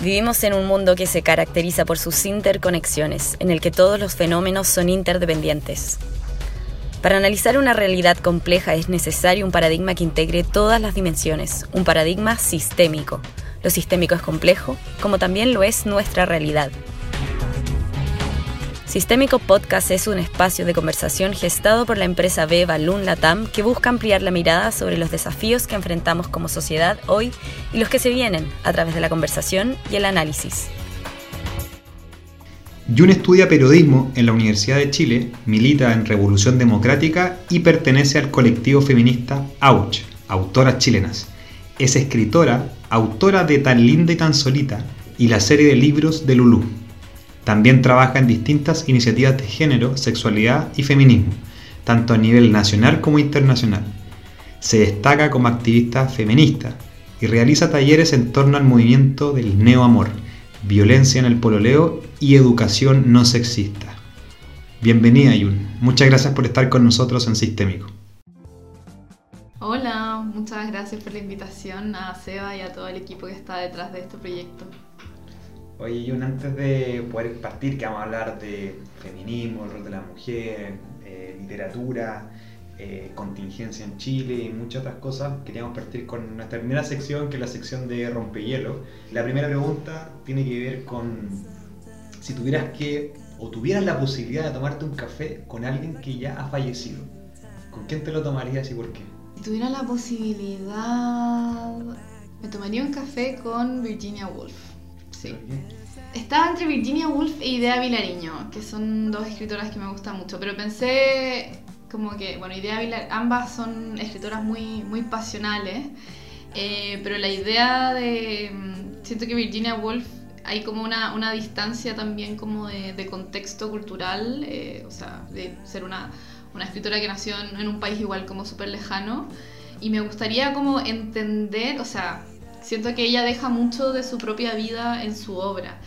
Vivimos en un mundo que se caracteriza por sus interconexiones, en el que todos los fenómenos son interdependientes. Para analizar una realidad compleja es necesario un paradigma que integre todas las dimensiones, un paradigma sistémico. Lo sistémico es complejo, como también lo es nuestra realidad. Sistémico Podcast es un espacio de conversación gestado por la empresa B Balloon Latam que busca ampliar la mirada sobre los desafíos que enfrentamos como sociedad hoy y los que se vienen a través de la conversación y el análisis. Jun estudia periodismo en la Universidad de Chile, milita en Revolución Democrática y pertenece al colectivo feminista AUCH, Autoras Chilenas. Es escritora, autora de Tan Linda y Tan Solita y la serie de libros de Lulú. También trabaja en distintas iniciativas de género, sexualidad y feminismo, tanto a nivel nacional como internacional. Se destaca como activista feminista y realiza talleres en torno al movimiento del neoamor, violencia en el pololeo y educación no sexista. Bienvenida, Yun. Muchas gracias por estar con nosotros en Sistémico. Hola, muchas gracias por la invitación a Seba y a todo el equipo que está detrás de este proyecto. Oye, Jun, antes de poder partir, que vamos a hablar de feminismo, el rol de la mujer, eh, literatura, eh, contingencia en Chile y muchas otras cosas, queríamos partir con nuestra primera sección, que es la sección de rompehielo. La primera pregunta tiene que ver con si tuvieras que, o tuvieras la posibilidad de tomarte un café con alguien que ya ha fallecido, ¿con quién te lo tomarías y por qué? Si tuviera la posibilidad, me tomaría un café con Virginia Woolf. Sí. Estaba entre Virginia Woolf e Idea Vilariño, que son dos escritoras que me gustan mucho, pero pensé como que, bueno, Idea Vilar, ambas son escritoras muy, muy pasionales, eh, pero la idea de, mm, siento que Virginia Woolf hay como una, una distancia también como de, de contexto cultural, eh, o sea, de ser una, una escritora que nació en, en un país igual como súper lejano, y me gustaría como entender, o sea, Siento que ella deja mucho de su propia vida en su obra,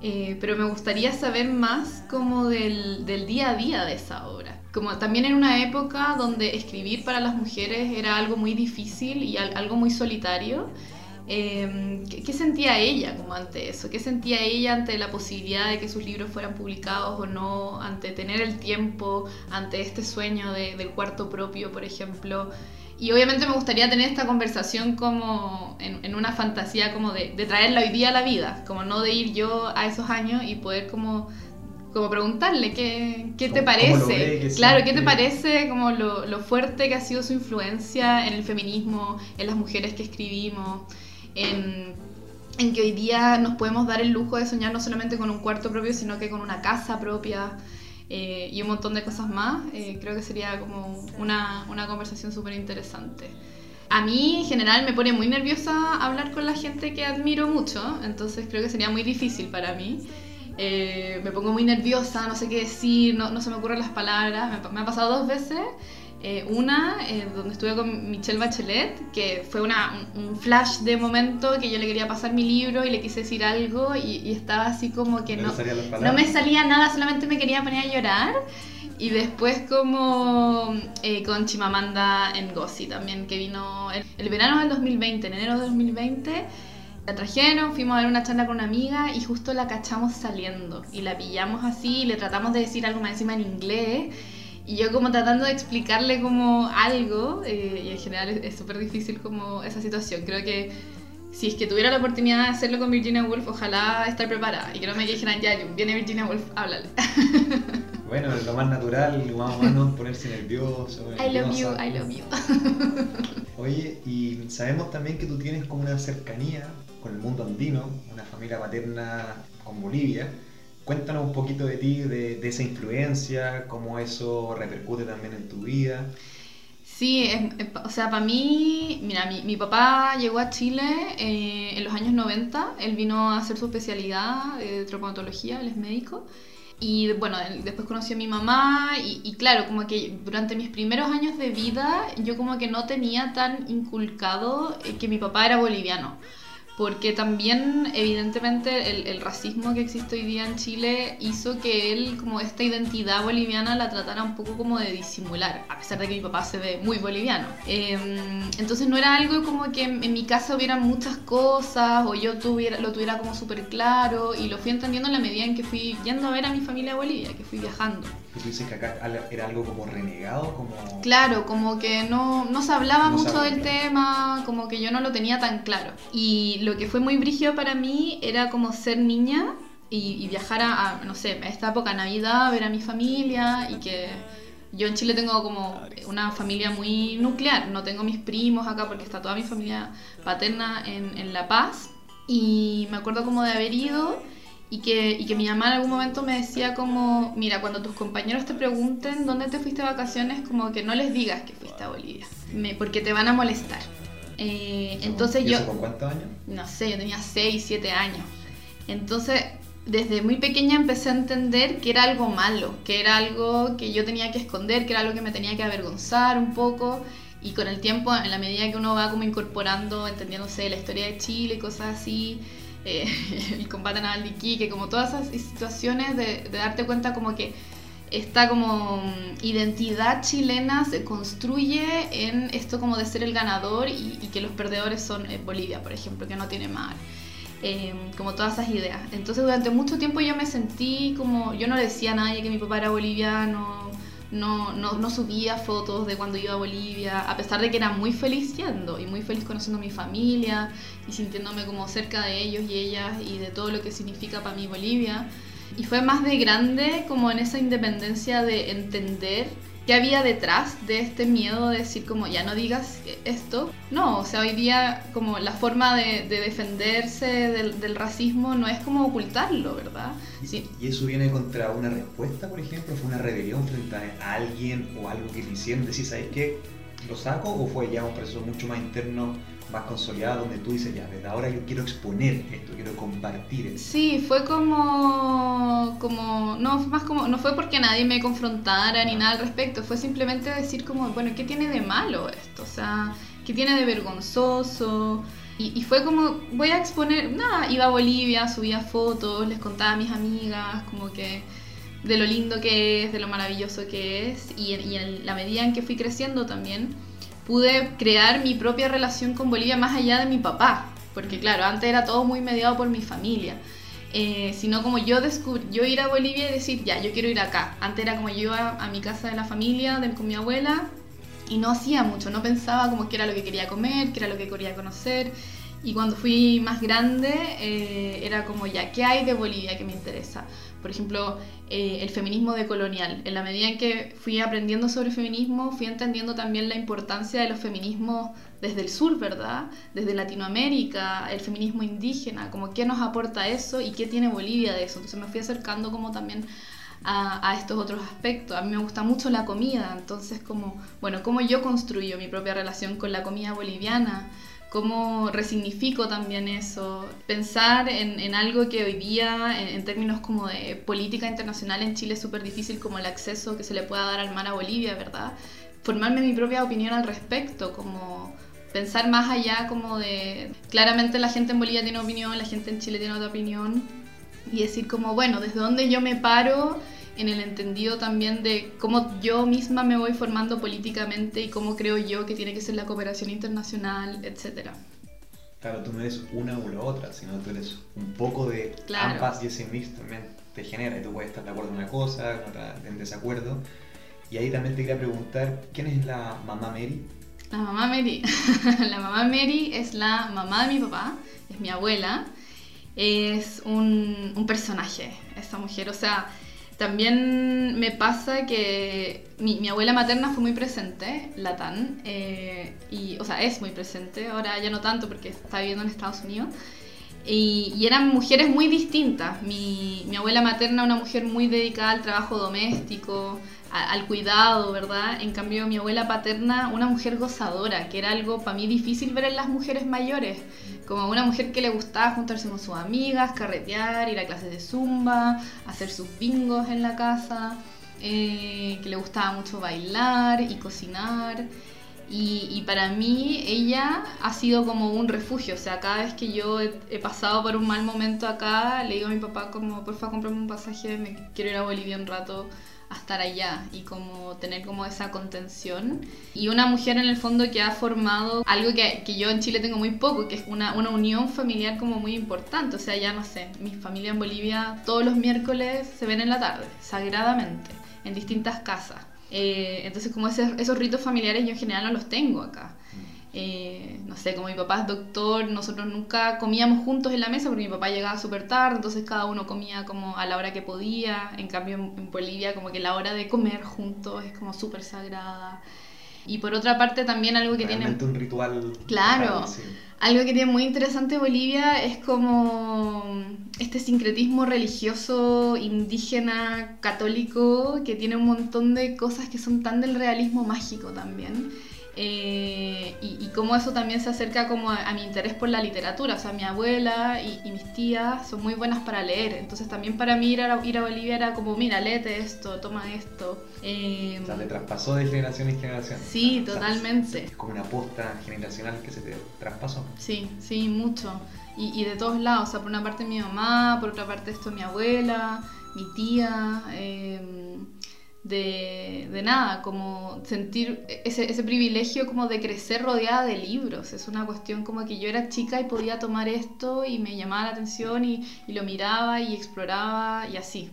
eh, pero me gustaría saber más como del, del, día a día de esa obra. Como también en una época donde escribir para las mujeres era algo muy difícil y algo muy solitario. Eh, ¿qué, ¿qué, sentía ella como ante eso? ¿Qué sentía ella ante la posibilidad de que sus libros fueran publicados o no? Ante tener el tiempo, ante este sueño de, del cuarto propio, por ejemplo. Y obviamente me gustaría tener esta conversación como en, en una fantasía como de, de, traerla hoy día a la vida, como no de ir yo a esos años y poder como, como preguntarle qué, qué te parece, ve, claro, qué te parece como lo, lo, fuerte que ha sido su influencia en el feminismo, en las mujeres que escribimos, en, en que hoy día nos podemos dar el lujo de soñar no solamente con un cuarto propio, sino que con una casa propia eh, y un montón de cosas más, eh, creo que sería como una, una conversación súper interesante. A mí en general me pone muy nerviosa hablar con la gente que admiro mucho, entonces creo que sería muy difícil para mí. Eh, me pongo muy nerviosa, no sé qué decir, no, no se me ocurren las palabras. Me, me ha pasado dos veces eh, una, eh, donde estuve con Michelle Bachelet, que fue una, un, un, flash de momento que yo le quería pasar mi libro y le quise decir algo y, y estaba así como que no, no me salía nada, solamente me quería poner a llorar. Y después como eh, con Chimamanda Ngozi también, que vino el, el, verano del 2020, en enero del 2020. La trajeron, fuimos a ver una charla con una amiga y justo la cachamos saliendo. Y la pillamos así, y le tratamos de decir algo más encima en inglés. Y yo como tratando de explicarle como algo, eh, y en general es súper difícil como esa situación. Creo que si es que tuviera la oportunidad de hacerlo con Virginia Woolf, ojalá estar preparada. Y que no me dijeran, ya, viene Virginia Woolf, háblale. Bueno, lo más natural, lo más humano, ponerse nervioso. I love you, I love you. Oye, y sabemos también que tú tienes como una cercanía con el mundo andino, una familia paterna con Bolivia. Cuéntanos un poquito de ti, de, esa influencia, cómo eso repercute también en tu vida. Sí, es, es, o sea, para mí, mira, mi, papá llegó a Chile eh, en los años 90, él vino a hacer su especialidad de traumatología, él es médico. Y bueno, después conocí a mi mamá y, y, claro, como que durante mis primeros años de vida yo como que no tenía tan inculcado que mi papá era boliviano porque también evidentemente el, racismo que existe hoy día en Chile hizo que él como esta identidad boliviana la tratara un poco como de disimular, a pesar de que mi papá se ve muy boliviano. Em, entonces no era algo como que en, mi casa hubiera muchas cosas o yo tuviera, lo tuviera como súper claro y lo fui entendiendo en la medida en que fui yendo a ver a mi familia a Bolivia, que fui viajando. ¿Tú dices que acá era algo como renegado? Como... Claro, como que no, no se hablaba mucho del tema, como que yo no lo tenía tan claro. Y lo que fue muy brígido para mí era como ser niña y, viajar a, no sé, a esta época, Navidad, ver a mi familia y que yo en Chile tengo como una familia muy nuclear, no tengo mis primos acá porque está toda mi familia paterna en, en La Paz y me acuerdo como de haber ido y que, y que mi mamá en algún momento me decía como, mira, cuando tus compañeros te pregunten dónde te fuiste de vacaciones, como que no les digas que fuiste a Bolivia, porque te van a molestar. Eh, entonces yo... ¿Con cuántos años? No sé, yo tenía 6, 7 años. Entonces, desde muy pequeña empecé a entender que era algo malo, que era algo que yo tenía que esconder, que era algo que me tenía que avergonzar un poco. Y con el tiempo, en la medida que uno va como incorporando, entendiéndose la historia de Chile cosas así, eh, el combate naval de Iquique, como todas esas situaciones de, de darte cuenta como que esta como mm, identidad chilena se construye en esto como de ser el ganador y, que los perdedores son eh, Bolivia, por ejemplo, que no tiene mar. Eh, como todas esas ideas. Entonces durante mucho tiempo yo me sentí como, yo no le decía a nadie que mi papá era boliviano, no, no, subía fotos de cuando iba a Bolivia, a pesar de que era muy feliz yendo y muy feliz conociendo a mi familia y sintiéndome como cerca de ellos y ellas y de todo lo que significa para mí Bolivia. Y fue más de grande como en esa independencia de entender qué había detrás de este miedo de decir como ya no digas esto. No, o sea, hoy día como la forma de, defenderse del, racismo no es como ocultarlo, ¿verdad? Sí. ¿Y eso viene contra una respuesta, por ejemplo? ¿Fue una rebelión frente a alguien o algo que le hicieron? Decir, ¿sabes qué? ¿Lo saco o fue ya un proceso mucho más interno más consolidada donde tú dices, ya, desde ahora yo quiero exponer esto, quiero compartir esto. Sí, fue como, como, no, más como, no fue porque nadie me confrontara ni nada al respecto, fue simplemente decir como, bueno, ¿qué tiene de malo esto? O sea, ¿qué tiene de vergonzoso? Y, y, fue como, voy a exponer, nada, iba a Bolivia, subía fotos, les contaba a mis amigas, como que de lo lindo que es, de lo maravilloso que es, y, en la medida en que fui creciendo también, pude crear mi propia relación con Bolivia más allá de mi papá, porque claro, antes era todo muy mediado por mi familia. Eh, sino como yo descubrí, yo ir a Bolivia y decir, ya, yo quiero ir acá. Antes era como yo iba a mi casa de la familia, de, con mi abuela, y no hacía mucho, no pensaba como qué era lo que quería comer, qué era lo que quería conocer. Y cuando fui más grande, eh, era como, ya, ¿qué hay de Bolivia que me interesa? Por ejemplo, eh, el feminismo decolonial. En la medida en que fui aprendiendo sobre feminismo, fui entendiendo también la importancia de los feminismos desde el sur, ¿verdad? Desde Latinoamérica, el feminismo indígena, como qué nos aporta eso y qué tiene Bolivia de eso. Entonces me fui acercando como también a, a, estos otros aspectos. A mí me gusta mucho la comida, entonces como, bueno, cómo yo construyo mi propia relación con la comida boliviana, cómo resignifico también eso, pensar en, en algo que hoy día, en, términos como de política internacional en Chile es súper difícil, como el acceso que se le pueda dar al mar a Bolivia, ¿verdad? Formarme mi propia opinión al respecto, como pensar más allá como de, claramente la gente en Bolivia tiene opinión, la gente en Chile tiene otra opinión, y decir como, bueno, desde dónde yo me paro en el entendido también de cómo yo misma me voy formando políticamente y cómo creo yo que tiene que ser la cooperación internacional, etc. Claro, tú no eres una o la otra, sino tú eres un poco de ambas y ese mix también te genera y tú puedes estar de acuerdo en una cosa, en otra en desacuerdo. Y ahí también te quería preguntar, ¿quién es la mamá Mary? La mamá Mary. la mamá Mary es la mamá de mi papá, es mi abuela. Es un, un personaje, esta mujer. O sea, también me pasa que mi, abuela materna fue muy presente, Latán, eh, y, o sea, es muy presente, ahora ya no tanto porque está viviendo en Estados Unidos. Y, eran mujeres muy distintas. Mi, abuela materna, una mujer muy dedicada al trabajo doméstico, al cuidado, ¿verdad? En cambio, mi abuela paterna, una mujer gozadora, que era algo para mí difícil ver en las mujeres mayores, como una mujer que le gustaba juntarse con sus amigas, carretear, ir a clases de zumba, hacer sus bingos en la casa, eh, que le gustaba mucho bailar y cocinar. Y, para mí ella ha sido como un refugio, o sea, cada vez que yo he, pasado por un mal momento acá, le digo a mi papá como, porfa, cómprame un pasaje, me quiero ir a Bolivia un rato a estar allá y como tener como esa contención. Y una mujer en el fondo que ha formado algo que, que yo en Chile tengo muy poco, que es una, una, unión familiar como muy importante. O sea, ya no sé, mi familia en Bolivia todos los miércoles se ven en la tarde, sagradamente, en distintas casas. Eh, entonces como esos ritos familiares yo en general no los tengo acá. Eh, no sé, como mi papá es doctor, nosotros nunca comíamos juntos en la mesa porque mi papá llegaba súper tarde, entonces cada uno comía como a la hora que podía. En cambio en, Bolivia como que la hora de comer juntos es como súper sagrada. Y por otra parte también algo que tiene... un ritual. Claro. Algo que tiene muy interesante Bolivia es como este sincretismo religioso indígena católico que tiene un montón de cosas que son tan del realismo mágico también. Eh, y, cómo eso también se acerca como a, mi interés por la literatura. O sea, mi abuela y, mis tías son muy buenas para leer. Entonces también para mí ir a, ir a Bolivia era como, mira, léete esto, toma esto. Eh, o sea, le traspasó de generación en generación. Sí, totalmente. es como una aposta generacional que se te traspasó. Sí, sí, mucho. Y, de todos lados. O sea, por una parte mi mamá, por otra parte esto mi abuela, mi tía. Eh, de, de, nada, como sentir ese, ese, privilegio como de crecer rodeada de libros. Es una cuestión como que yo era chica y podía tomar esto y me llamaba la atención y, y lo miraba y exploraba y así.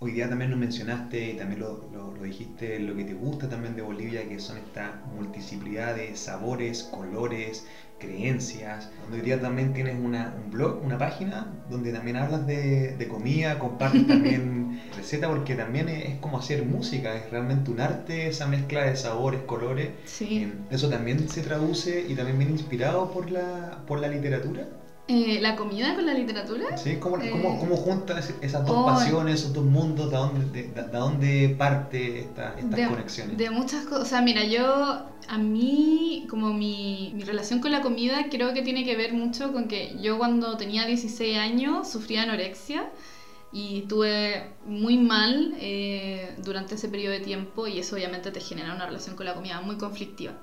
Hoy día también nos mencionaste y también lo, lo, lo, dijiste, lo que te gusta también de Bolivia, que son esta multiplicidad de sabores, colores, creencias. Donde hoy día también tienes una, un blog, una página, donde también hablas de, de comida, compartes también recetas, porque también es, como hacer música, es realmente un arte, esa mezcla de sabores, colores. Sí. Eh, eso también se traduce y también viene inspirado por la, por la literatura. Eh, ¿La comida con la literatura? Sí, ¿cómo, eh, cómo, juntas esas dos pasiones, esos dos mundos? ¿De dónde, de, dónde parte esta, estas conexiones? De muchas cosas. O sea, mira, yo, a mí, como mi, mi, relación con la comida, creo que tiene que ver mucho con que yo cuando tenía 16 años sufría anorexia y estuve muy mal eh, durante ese periodo de tiempo y eso obviamente te genera una relación con la comida muy conflictiva.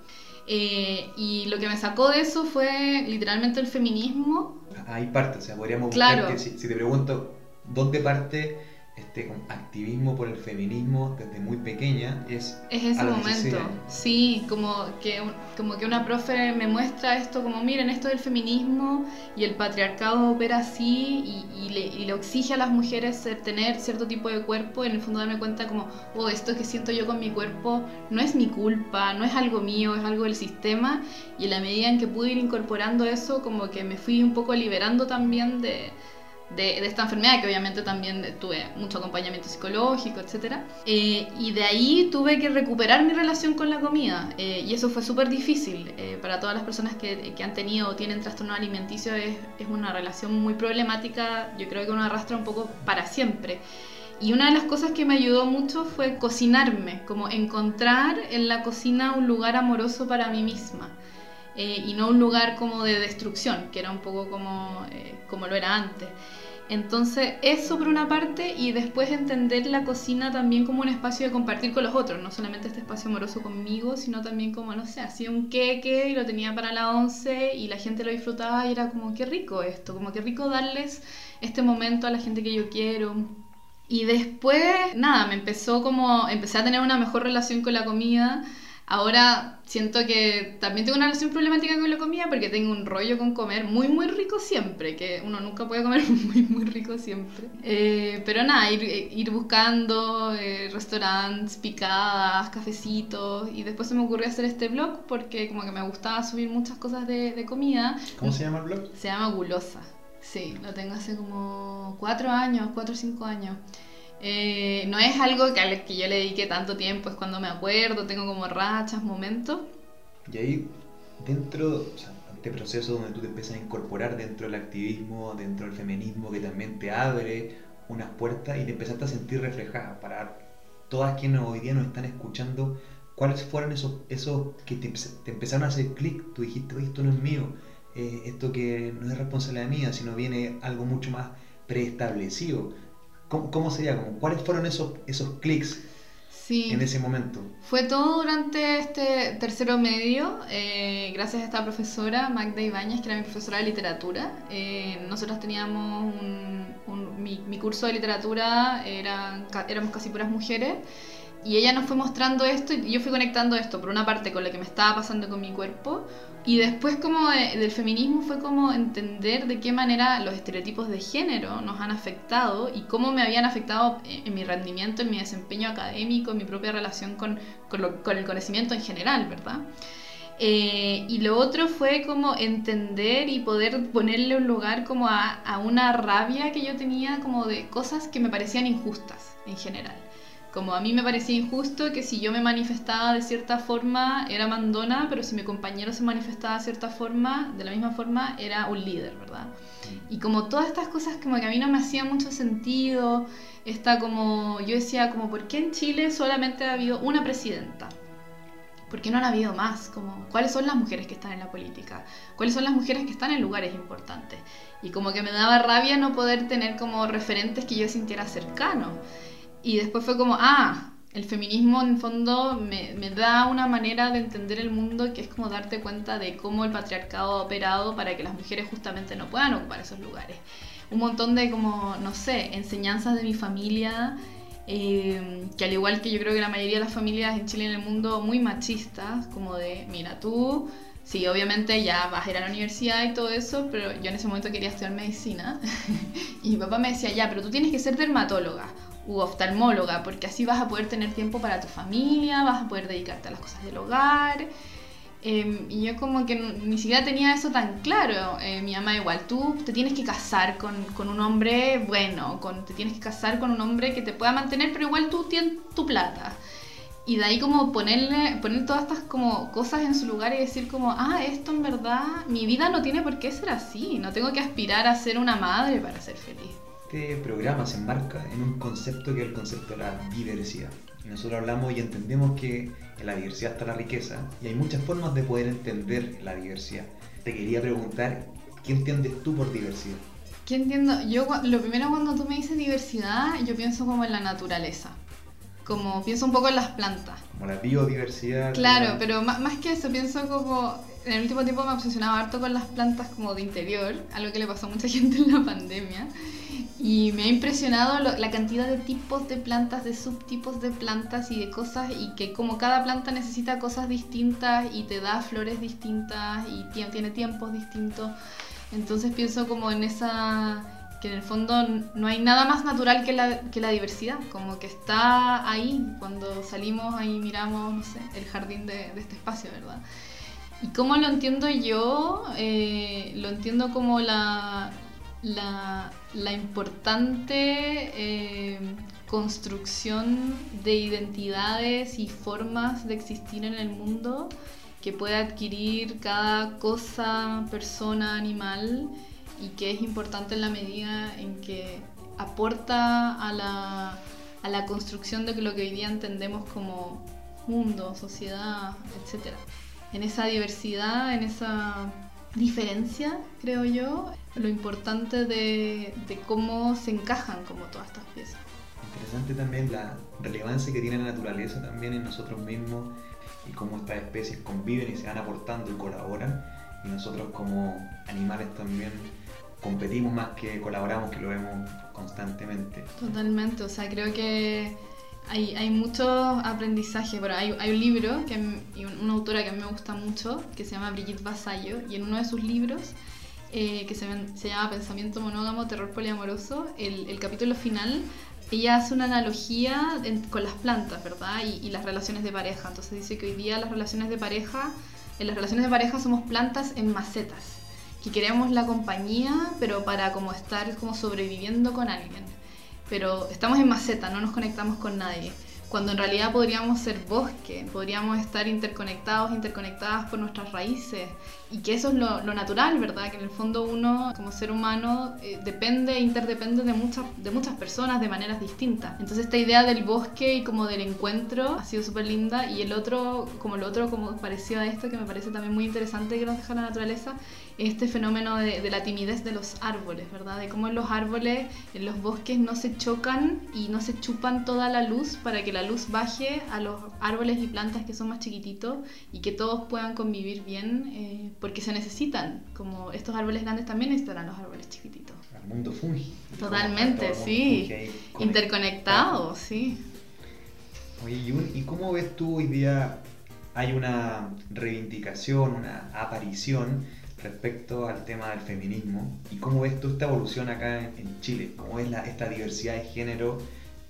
Eh, y lo que me sacó de eso fue literalmente el feminismo. Hay parte, o sea, podríamos claro. que si, si, te pregunto, ¿dónde parte este activismo por el feminismo desde muy pequeña es es ese momento sí como que como que una profe me muestra esto como miren esto del feminismo y el patriarcado opera así y, le, y, le, exige a las mujeres tener cierto tipo de cuerpo en el fondo darme cuenta como oh esto que siento yo con mi cuerpo no es mi culpa no es algo mío es algo del sistema y en la medida en que pude ir incorporando eso como que me fui un poco liberando también de de, esta enfermedad, que obviamente también tuve mucho acompañamiento psicológico, etc. Eh, y de ahí tuve que recuperar mi relación con la comida. Eh, y eso fue súper difícil. Eh, para todas las personas que, que, han tenido o tienen trastorno alimenticio es, es, una relación muy problemática, yo creo que uno arrastra un poco para siempre. Y una de las cosas que me ayudó mucho fue cocinarme, como encontrar en la cocina un lugar amoroso para mí misma. y no un lugar como de destrucción, que era un poco como, como lo era antes. Entonces, eso por una parte, y después entender la cocina también como un espacio de compartir con los otros, no solamente este espacio amoroso conmigo, sino también como, no sé, hacía un queque y lo tenía para la once y la gente lo disfrutaba y era como, qué rico esto, como qué rico darles este momento a la gente que yo quiero. Y después, nada, me empezó como, empecé a tener una mejor relación con la comida Ahora siento que también tengo una relación problemática con la comida porque tengo un rollo con comer muy, muy rico siempre, que uno nunca puede comer muy, muy rico siempre. Eh, pero nada, ir, ir buscando eh, restaurantes, picadas, cafecitos, y después se me ocurrió hacer este blog porque como que me gustaba subir muchas cosas de, de comida. ¿Cómo se llama el blog? Se llama Gulosa. Sí, lo tengo hace como cuatro años, cuatro o cinco años. Eh, no es algo que, que yo le dedique tanto tiempo, es cuando me acuerdo, tengo como rachas, momentos. Y ahí, dentro de este proceso donde tú te empiezas a incorporar dentro del activismo, dentro del feminismo, que también te abre unas puertas y te empezaste a sentir reflejada para todas quienes hoy día nos están escuchando, ¿cuáles fueron esos, esos que te, empezaron a hacer clic? Tú dijiste, esto no es mío, eh, esto que no es responsabilidad mía, sino viene algo mucho más preestablecido ¿Cómo, sería? ¿Cuáles fueron esos, esos clics Sí. en ese momento? Fue todo durante este tercero medio, eh, gracias a esta profesora, Magda Ibáñez, que era mi profesora de literatura. Eh, nosotros teníamos un, un- mi, mi curso de literatura, eran, éramos casi puras mujeres, y ella nos fue mostrando esto y yo fui conectando esto, por una parte con lo que me estaba pasando con mi cuerpo, y después como de- del feminismo fue como entender de qué manera los estereotipos de género nos han afectado y cómo me habían afectado en, en mi rendimiento, en mi desempeño académico, en mi propia relación con, con, lo- con el conocimiento en general, ¿verdad? Eh, y lo otro fue como entender y poder ponerle un lugar como a, a una rabia que yo tenía como de cosas que me parecían injustas en general. Como a mí me parecía injusto que si yo me manifestaba de cierta forma era mandona, pero si mi compañero se manifestaba de cierta forma, de la misma forma, era un líder, ¿verdad? Y como todas estas cosas como que a mí no me hacían mucho sentido, está como, yo decía como, ¿por qué en Chile solamente ha habido una presidenta? ¿Por qué no han habido más? Como, ¿Cuáles son las mujeres que están en la política? ¿Cuáles son las mujeres que están en lugares importantes? Y como que me daba rabia no poder tener como referentes que yo sintiera cercano. Y después fue como, ah, el feminismo en el fondo me, me da una manera de entender el mundo que es como darte cuenta de cómo el patriarcado ha operado para que las mujeres justamente no puedan ocupar esos lugares. Un montón de como, no sé, enseñanzas de mi familia, eh, que al igual que yo creo que la mayoría de las familias en Chile y en el mundo muy machistas, como de, mira, tú, sí, obviamente ya vas a ir a la universidad y todo eso, pero yo en ese momento quería estudiar medicina y mi papá me decía, ya, pero tú tienes que ser dermatóloga u oftalmóloga, porque así vas a poder tener tiempo para tu familia, vas a poder dedicarte a las cosas del hogar. Eh, y yo como que ni siquiera tenía eso tan claro. Eh, mi mamá igual, tú te tienes que casar con, con un hombre bueno, con, te tienes que casar con un hombre que te pueda mantener, pero igual tú tienes tu plata. Y de ahí como ponerle, poner todas estas como cosas en su lugar y decir como, ah, esto en verdad, mi vida no tiene por qué ser así, no tengo que aspirar a ser una madre para ser feliz. Este programa se enmarca en un concepto que es el concepto de la diversidad. Y nosotros hablamos y entendemos que en la diversidad está la riqueza y hay muchas formas de poder entender la diversidad. Te quería preguntar, ¿qué entiendes tú por diversidad? ¿Qué entiendo? Yo lo primero cuando tú me dices diversidad, yo pienso como en la naturaleza. Como pienso un poco en las plantas. Como la biodiversidad. Claro, como- pero ma- más que eso, pienso como. En el último tiempo me obsesionaba harto con las plantas como de interior, algo que le pasó a mucha gente en la pandemia. Y me ha impresionado lo- la cantidad de tipos de plantas, de subtipos de plantas y de cosas, y que como cada planta necesita cosas distintas y te da flores distintas y tie- tiene tiempos distintos. Entonces pienso como en esa que en el fondo no hay nada más natural que la, que la diversidad, como que está ahí, cuando salimos ahí miramos, no sé, el jardín de, de este espacio, ¿verdad? ¿Y cómo lo entiendo yo? Eh, lo entiendo como la, la, importante eh, construcción de identidades y formas de existir en el mundo que puede adquirir cada cosa, persona, animal y que es importante en la medida en que aporta a la, a la construcción de lo que hoy día entendemos como mundo, sociedad, etc. En esa diversidad, en esa diferencia, creo yo, lo importante de, de cómo se encajan como todas estas piezas. Interesante también la relevancia que tiene la naturaleza también en nosotros mismos y cómo estas especies conviven y se van aportando y colaboran. Y nosotros como animales también competimos más que colaboramos, que lo vemos constantemente. Totalmente, o sea, creo que hay, hay muchos aprendizajes. Bueno, hay, hay un libro que, y un- una autora que a mí me gusta mucho, que se llama Brigitte Vasallo, y en uno de sus libros, eh, que se, se llama Pensamiento monógamo, terror poliamoroso, el, el capítulo final, ella hace una analogía en- con las plantas, ¿verdad? Y, y las relaciones de pareja. Entonces dice que hoy día las relaciones de pareja, en las relaciones de pareja somos plantas en macetas, que queremos la compañía, pero para como estar como sobreviviendo con alguien pero estamos en maceta, no nos conectamos con nadie. Cuando en realidad podríamos ser bosque, podríamos estar interconectados, interconectadas por nuestras raíces. Y que eso es lo, lo natural, ¿verdad? Que en el fondo uno, como ser humano, eh, depende, interdepende de muchas, de muchas personas de maneras distintas. Entonces esta idea del bosque y como del encuentro ha sido súper linda. Y el otro, como el otro, como parecido a esto, que me parece también muy interesante que nos deja la naturaleza, este fenómeno de, de la timidez de los árboles, ¿verdad? De cómo en los árboles, en los bosques no se chocan y no se chupan toda la luz para que la luz baje a los árboles y plantas que son más chiquititos y que todos puedan convivir bien eh, porque se necesitan, como estos árboles grandes también necesitarán los árboles chiquititos. El mundo fungi. Totalmente, sí. Interconectado, sí. Oye, ¿y cómo ves tú hoy día hay una reivindicación, una aparición respecto al tema del feminismo y cómo ves tú esta evolución acá en, Chile, cómo es esta diversidad de género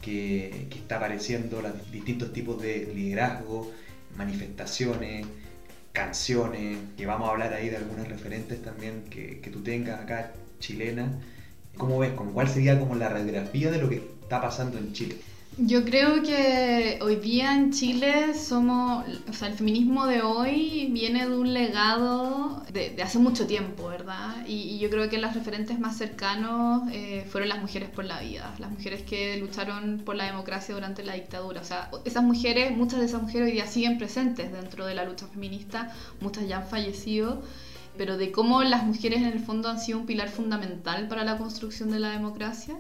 que, está apareciendo, los distintos tipos de liderazgo, manifestaciones, canciones, que vamos a hablar ahí de algunas referentes también que, que tú tengas acá chilena. ¿Cómo ves? ¿Cuál sería como la radiografía de lo que está pasando en Chile? Yo creo que hoy día en Chile somos, o sea, el feminismo de hoy viene de un legado de, hace mucho tiempo, ¿verdad? Y, yo creo que los referentes más cercanos eh, fueron las mujeres por la vida, las mujeres que lucharon por la democracia durante la dictadura. O sea, esas mujeres, muchas de esas mujeres hoy día siguen presentes dentro de la lucha feminista, muchas ya han fallecido pero de cómo las mujeres en el fondo han sido un pilar fundamental para la construcción de la democracia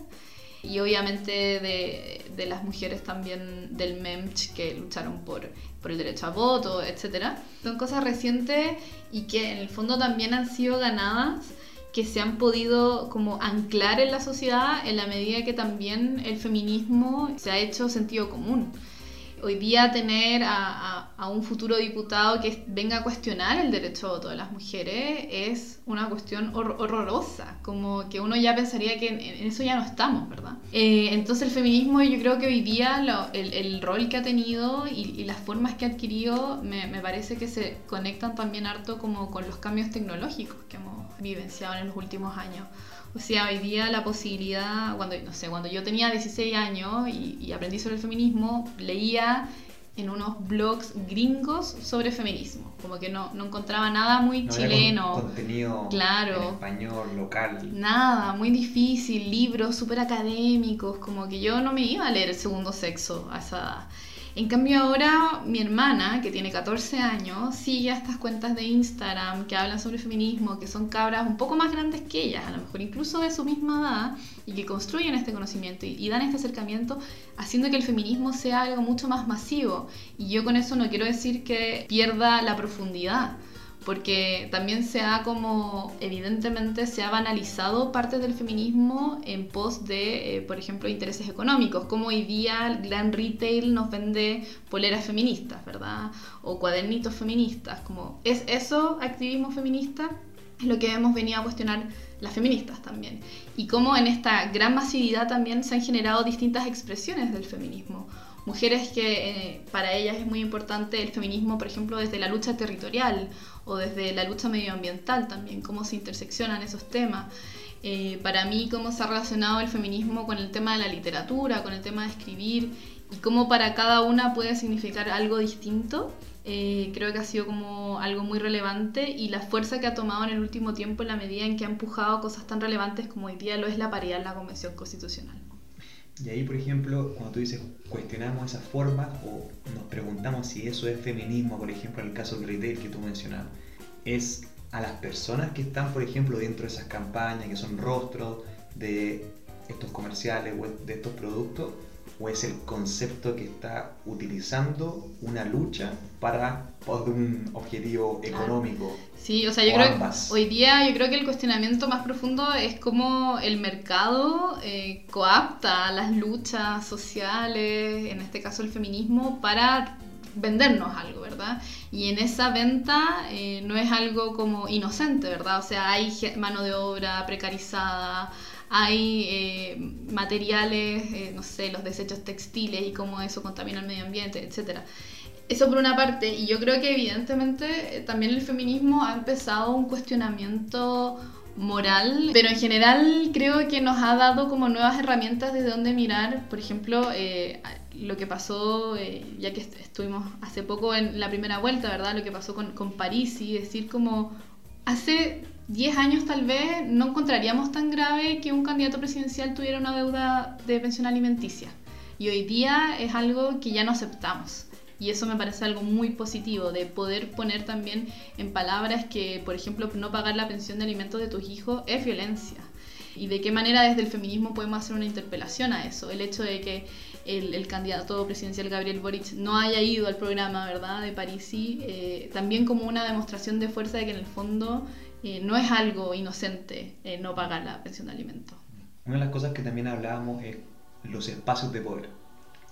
y obviamente de, de, las mujeres también del MEMCH que lucharon por, por el derecho a voto, etc. Son cosas recientes y que en el fondo también han sido ganadas que se han podido como anclar en la sociedad en la medida que también el feminismo se ha hecho sentido común hoy día tener a, un futuro diputado que venga a cuestionar el derecho a voto de las mujeres es una cuestión horrorosa, como que uno ya pensaría que en, eso ya no estamos, ¿verdad? Eh, entonces el feminismo yo creo que hoy día el, rol que ha tenido y, las formas que ha adquirido me, me, parece que se conectan también harto como con los cambios tecnológicos que hemos vivenciado en los últimos años. O sea, hoy día la posibilidad, cuando, no sé, cuando yo tenía 16 años y, aprendí sobre el feminismo, leía en unos blogs gringos sobre feminismo. Como que no, no encontraba nada muy chileno. contenido claro, en español, local. Nada, muy difícil, libros súper académicos. Como que yo no me iba a leer el segundo sexo a esa edad. En cambio ahora mi hermana, que tiene 14 años, sigue estas cuentas de Instagram que hablan sobre feminismo, que son cabras un poco más grandes que ellas, a lo mejor incluso de su misma edad, y que construyen este conocimiento y, y dan este acercamiento, haciendo que el feminismo sea algo mucho más masivo. Y yo con eso no quiero decir que pierda la profundidad porque también se ha como, evidentemente, se ha banalizado parte del feminismo en pos de, eh, por ejemplo, intereses económicos, como hoy día el gran retail nos vende poleras feministas, ¿verdad? O cuadernitos feministas, como, ¿es eso activismo feminista? Es lo que hemos venido a cuestionar las feministas también. Y cómo en esta gran masividad también se han generado distintas expresiones del feminismo mujeres que eh, para ellas es muy importante el feminismo, por ejemplo, desde la lucha territorial o desde la lucha medioambiental también, cómo se interseccionan esos temas. Eh, para mí, cómo se ha relacionado el feminismo con el tema de la literatura, con el tema de escribir y cómo para cada una puede significar algo distinto. Eh, creo que ha sido como algo muy relevante y la fuerza que ha tomado en el último tiempo en la medida en que ha empujado cosas tan relevantes como hoy día lo es la paridad en la Convención Constitucional. Y ahí, por ejemplo, cuando tú dices cuestionamos esa forma o nos preguntamos si eso es feminismo, por ejemplo, en el caso del retail que tú mencionabas, es a las personas que están, por ejemplo, dentro de esas campañas, que son rostros de estos comerciales o de estos productos, o es el concepto que está utilizando una lucha para un objetivo económico. Sí, o sea, yo creo que hoy día yo creo que el cuestionamiento más profundo es cómo el mercado eh, coapta las luchas sociales, en este caso el feminismo, para vendernos algo, ¿verdad? Y en esa venta eh, no es algo como inocente, ¿verdad? O sea, hay mano de obra precarizada, hay eh, materiales, eh, no sé, los desechos textiles y cómo eso contamina el medio ambiente, etc. Eso por una parte, y yo creo que evidentemente eh, también el feminismo ha empezado un cuestionamiento moral, pero en general creo que nos ha dado como nuevas herramientas de dónde mirar, por ejemplo, lo que pasó, ya que estuvimos hace poco en la primera vuelta, ¿verdad? Lo que pasó con, con París y decir como hace 10 años tal vez no encontraríamos tan grave que un candidato presidencial tuviera una deuda de pensión alimenticia. Y hoy día es algo que ya no aceptamos. Y eso me parece algo muy positivo, de poder poner también en palabras que, por ejemplo, no pagar la pensión de alimentos de tus hijos es violencia. Y de qué manera desde el feminismo podemos hacer una interpelación a eso. El hecho de que el, candidato presidencial Gabriel Boric no haya ido al programa, ¿verdad?, de Parisi, eh, también como una demostración de fuerza de que en el fondo eh, no es algo inocente eh, no pagar la pensión de alimentos. Una de las cosas que también hablábamos es los espacios de poder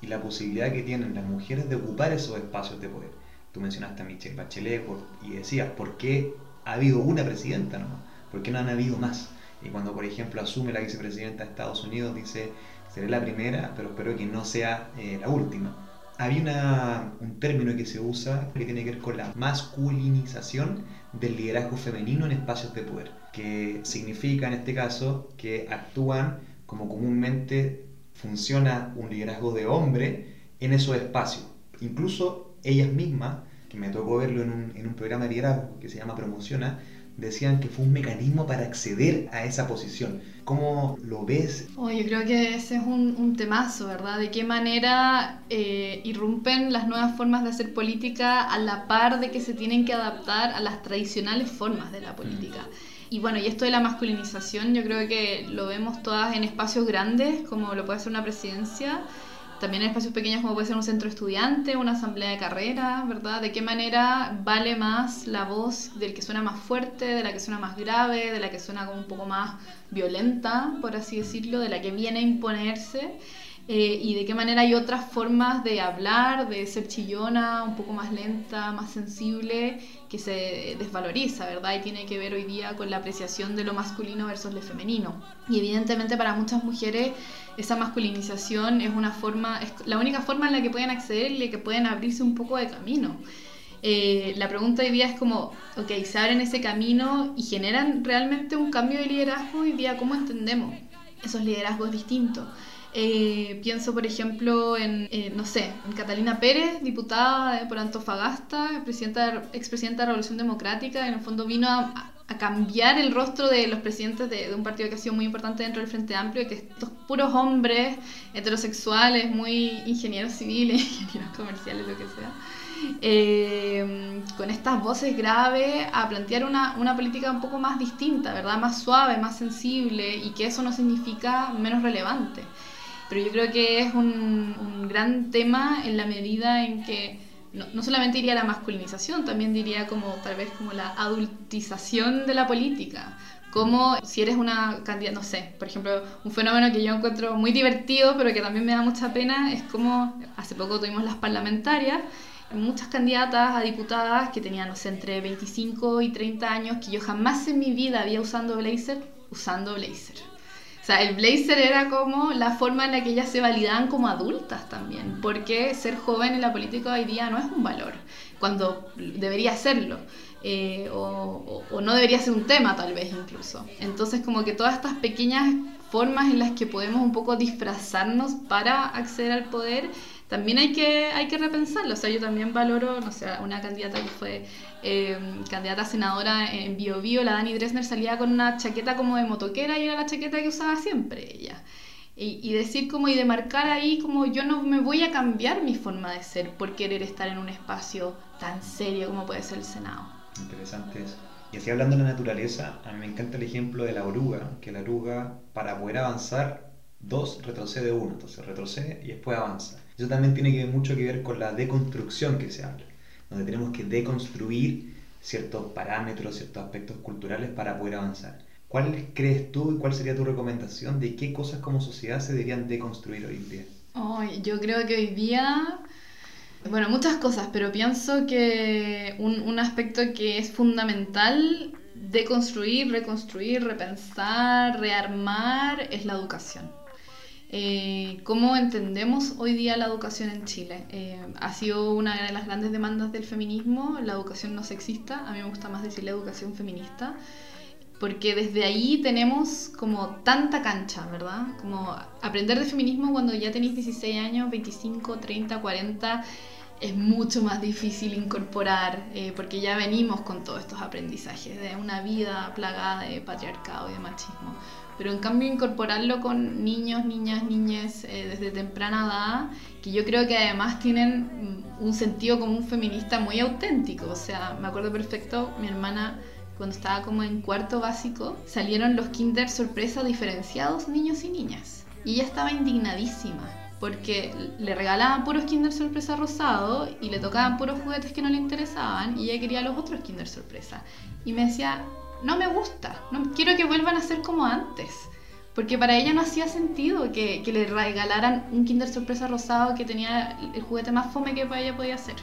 y la posibilidad que tienen las mujeres de ocupar esos espacios de poder. Tú mencionaste a Michelle Bachelet y decías, ¿por qué ha habido una presidenta? No? ¿Por qué no han habido más? Y cuando, por ejemplo, asume la vicepresidenta de Estados Unidos, dice, seré la primera, pero espero que no sea eh, la última. Había un término que se usa que tiene que ver con la masculinización del liderazgo femenino en espacios de poder, que significa en este caso que actúan como comúnmente funciona un liderazgo de hombre en esos espacios. Incluso ellas mismas, que me tocó verlo en un, en un programa de liderazgo que se llama Promociona, decían que fue un mecanismo para acceder a esa posición. ¿Cómo lo ves? Oh, yo creo que ese es un, un temazo, ¿verdad? De qué manera eh, irrumpen las nuevas formas de hacer política a la par de que se tienen que adaptar a las tradicionales formas de la política. Y bueno, y esto de la masculinización, yo creo que lo vemos todas en espacios grandes, como lo puede ser una presidencia, también en espacios pequeños como puede ser un centro estudiante, una asamblea de carrera, ¿verdad? De qué manera vale más la voz del que suena más fuerte, de la que suena más grave, de la que suena como un poco más violenta, por así decirlo, de la que viene a imponerse. Eh, y de qué manera hay otras formas de hablar, de ser chillona, un poco más lenta, más sensible, que se desvaloriza, ¿verdad? Y tiene que ver hoy día con la apreciación de lo masculino versus lo femenino. Y evidentemente para muchas mujeres esa masculinización es una forma, la única forma en la que pueden acceder y que pueden abrirse un poco de camino. Eh, la pregunta hoy día es como, ok, se abren ese camino y generan realmente un cambio de liderazgo hoy día, ¿cómo entendemos esos liderazgos distintos? Eh, pienso, por ejemplo, en, eh, no sé, Catalina Pérez, diputada por Antofagasta, presidenta, expresidenta de la Revolución Democrática, en el fondo vino a, cambiar el rostro de los presidentes de, un partido que ha sido muy importante dentro del Frente Amplio, que estos puros hombres heterosexuales, muy ingenieros civiles, ingenieros comerciales, lo que sea, eh, con estas voces graves a plantear una, una, política un poco más distinta, ¿verdad? Más suave, más sensible y que eso no significa menos relevante. Pero yo creo que es un, un gran tema en la medida en que no, no, solamente diría la masculinización, también diría como tal vez como la adultización de la política. Como si eres una candidata, no sé, por ejemplo, un fenómeno que yo encuentro muy divertido, pero que también me da mucha pena, es como hace poco tuvimos las parlamentarias, muchas candidatas a diputadas que tenían, no sé, entre 25 y 30 años, que yo jamás en mi vida había usado blazer, usando blazer. O sea, el blazer era como la forma en la que ellas se validaban como adultas también, porque ser joven en la política hoy día no es un valor, cuando debería serlo. Eh, o, o, no debería ser un tema tal vez incluso. Entonces como que todas estas pequeñas formas en las que podemos un poco disfrazarnos para acceder al poder también hay que, hay que repensarlo. O yo también valoro, no sé, una candidata que fue eh, candidata senadora en Bio Bio, la Dani Dresner, salía con una chaqueta como de motoquera y era la chaqueta que usaba siempre ella. Y, y, decir como y demarcar ahí como yo no me voy a cambiar mi forma de ser por querer estar en un espacio tan serio como puede ser el Senado. Interesante eso. Y así hablando de la naturaleza, a mí me encanta el ejemplo de la oruga, que la oruga para poder avanzar, dos, retrocede uno, entonces retrocede y después avanza. Eso también tiene que mucho que ver con la deconstrucción que se habla, donde tenemos que deconstruir ciertos parámetros, ciertos aspectos culturales para poder avanzar. ¿Cuál crees tú y cuál sería tu recomendación de qué cosas como sociedad se deberían deconstruir hoy en día? yo creo que hoy día, bueno, muchas cosas, pero pienso que un aspecto que es fundamental deconstruir, reconstruir, repensar, rearmar es la educación. Eh, ¿Cómo entendemos hoy día la educación en Chile? Eh, ha sido una de las grandes demandas del feminismo, la educación no sexista, a mí me gusta más decir la educación feminista, porque desde ahí tenemos como tanta cancha, ¿verdad? Como aprender de feminismo cuando ya tenéis 16 años, 25, 30, 40, es mucho más difícil incorporar, eh, porque ya venimos con todos estos aprendizajes de una vida plagada de patriarcado y de machismo pero en cambio incorporarlo con niños, niñas, niñas eh, desde temprana edad, que yo creo que además tienen un sentido como un feminista muy auténtico. O sea, me acuerdo perfecto, mi hermana cuando estaba como en cuarto básico, salieron los kinder sorpresa diferenciados niños y niñas. Y ella estaba indignadísima porque le regalaban puros Kinder Sorpresa rosado y le tocaban puros juguetes que no le interesaban y ella quería los otros Kinder Sorpresa. Y me decía, no me gusta, no quiero que vuelvan a ser como antes. Porque para ella no hacía sentido que, le regalaran un Kinder Sorpresa rosado que tenía el juguete más fome que para ella podía hacer.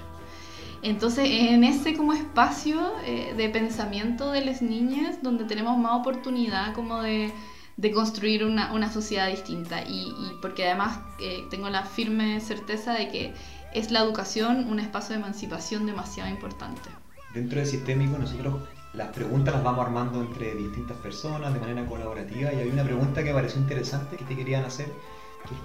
Entonces, en ese como espacio eh, de pensamiento de las niñas, donde tenemos más oportunidad como de, de construir una, sociedad distinta. Y, porque además eh, tengo la firme certeza de que es la educación un espacio de emancipación demasiado importante. Dentro del sistémico nosotros las preguntas las vamos armando entre distintas personas de manera colaborativa y hay una pregunta que pareció interesante que te querían hacer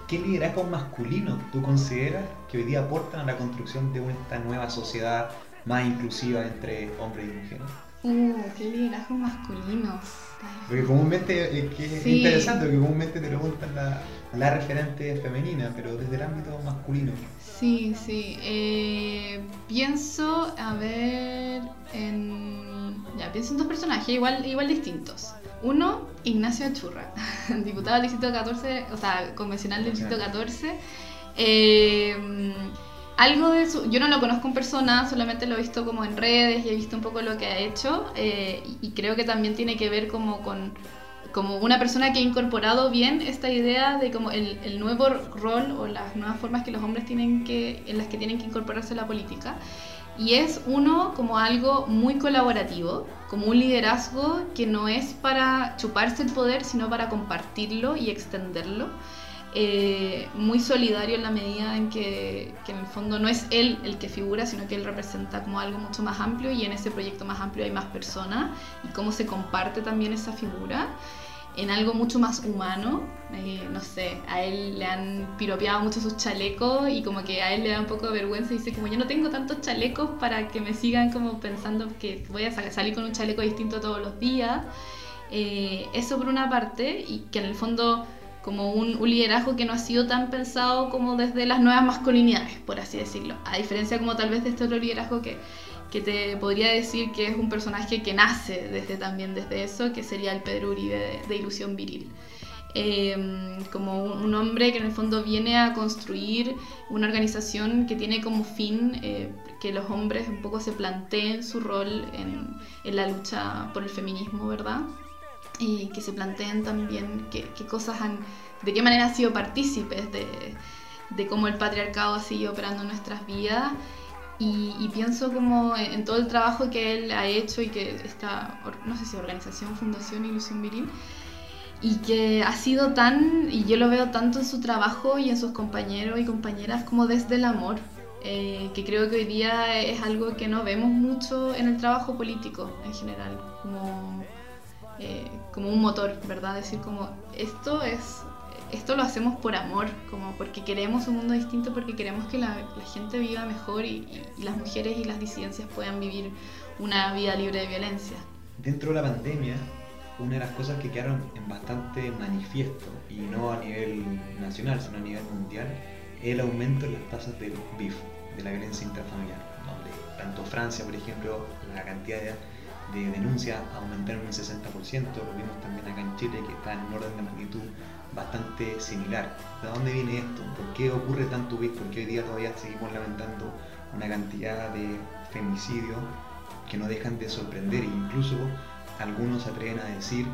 ¿Qué liderazgo masculino tú consideras que hoy día aportan a la construcción de esta nueva sociedad más inclusiva entre hombres y mujeres? Uh, qué liderazgo masculino. Porque comúnmente, es que es interesante, porque comúnmente te preguntan la, la referente femenina, pero desde el ámbito masculino. Sí, sí. Eh, pienso, a ver, en. Ya, pienso en dos personajes igual, igual distintos. Uno, Ignacio Achurra, diputado del Distrito 14, o sea, convencional del Distrito 14. Eh, algo de su, yo no lo conozco en persona, solamente lo he visto como en redes y he visto un poco lo que ha hecho eh, y creo que también tiene que ver como con como una persona que ha incorporado bien esta idea de como el, el, nuevo rol o las nuevas formas que los hombres tienen que en las que tienen que incorporarse a la política y es uno como algo muy colaborativo, como un liderazgo que no es para chuparse el poder, sino para compartirlo y extenderlo. Eh, muy solidario en la medida en que, que, en el fondo no es él el que figura, sino que él representa como algo mucho más amplio y en ese proyecto más amplio hay más personas y cómo se comparte también esa figura en algo mucho más humano. Eh, no sé, a él le han piropeado mucho sus chalecos y como que a él le da un poco de vergüenza y dice como yo no tengo tantos chalecos para que me sigan como pensando que voy a salir con un chaleco distinto todos los días. Eh, eso por una parte y que en el fondo como un, un, liderazgo que no ha sido tan pensado como desde las nuevas masculinidades, por así decirlo. A diferencia como tal vez de este otro liderazgo que que te podría decir que es un personaje que nace desde también desde eso, que sería el Pedro Uribe de, Ilusión Viril. Eh, como un, hombre que en el fondo viene a construir una organización que tiene como fin eh, que los hombres un poco se planteen su rol en, en, la lucha por el feminismo, ¿verdad? Y que se planteen también qué, qué cosas han, de qué manera han sido partícipes de, de cómo el patriarcado seguido operando en nuestras vidas y, pienso como en, todo el trabajo que él ha hecho y que esta, no sé si organización, fundación, Ilusión Viril, y que ha sido tan, y yo lo veo tanto en su trabajo y en sus compañeros y compañeras como desde el amor, eh, que creo que hoy día es algo que no vemos mucho en el trabajo político en general, como, eh, como un motor, ¿verdad? Decir como esto es esto lo hacemos por amor, como porque queremos un mundo distinto, porque queremos que la, gente viva mejor y, las mujeres y las disidencias puedan vivir una vida libre de violencia. Dentro de la pandemia, una de las cosas que quedaron en bastante manifiesto, y no a nivel nacional, sino a nivel mundial, es el aumento en las tasas del BIF, de la violencia intrafamiliar, donde tanto Francia, por ejemplo, la cantidad de, de denuncias aumentaron un 60%, lo vimos también acá en Chile, que está en un orden de magnitud bastante similar. ¿De dónde viene esto? ¿Por qué ocurre tanto BIF? ¿Por qué hoy día todavía seguimos lamentando una cantidad de femicidios que no dejan de sorprender e incluso algunos se atreven a decir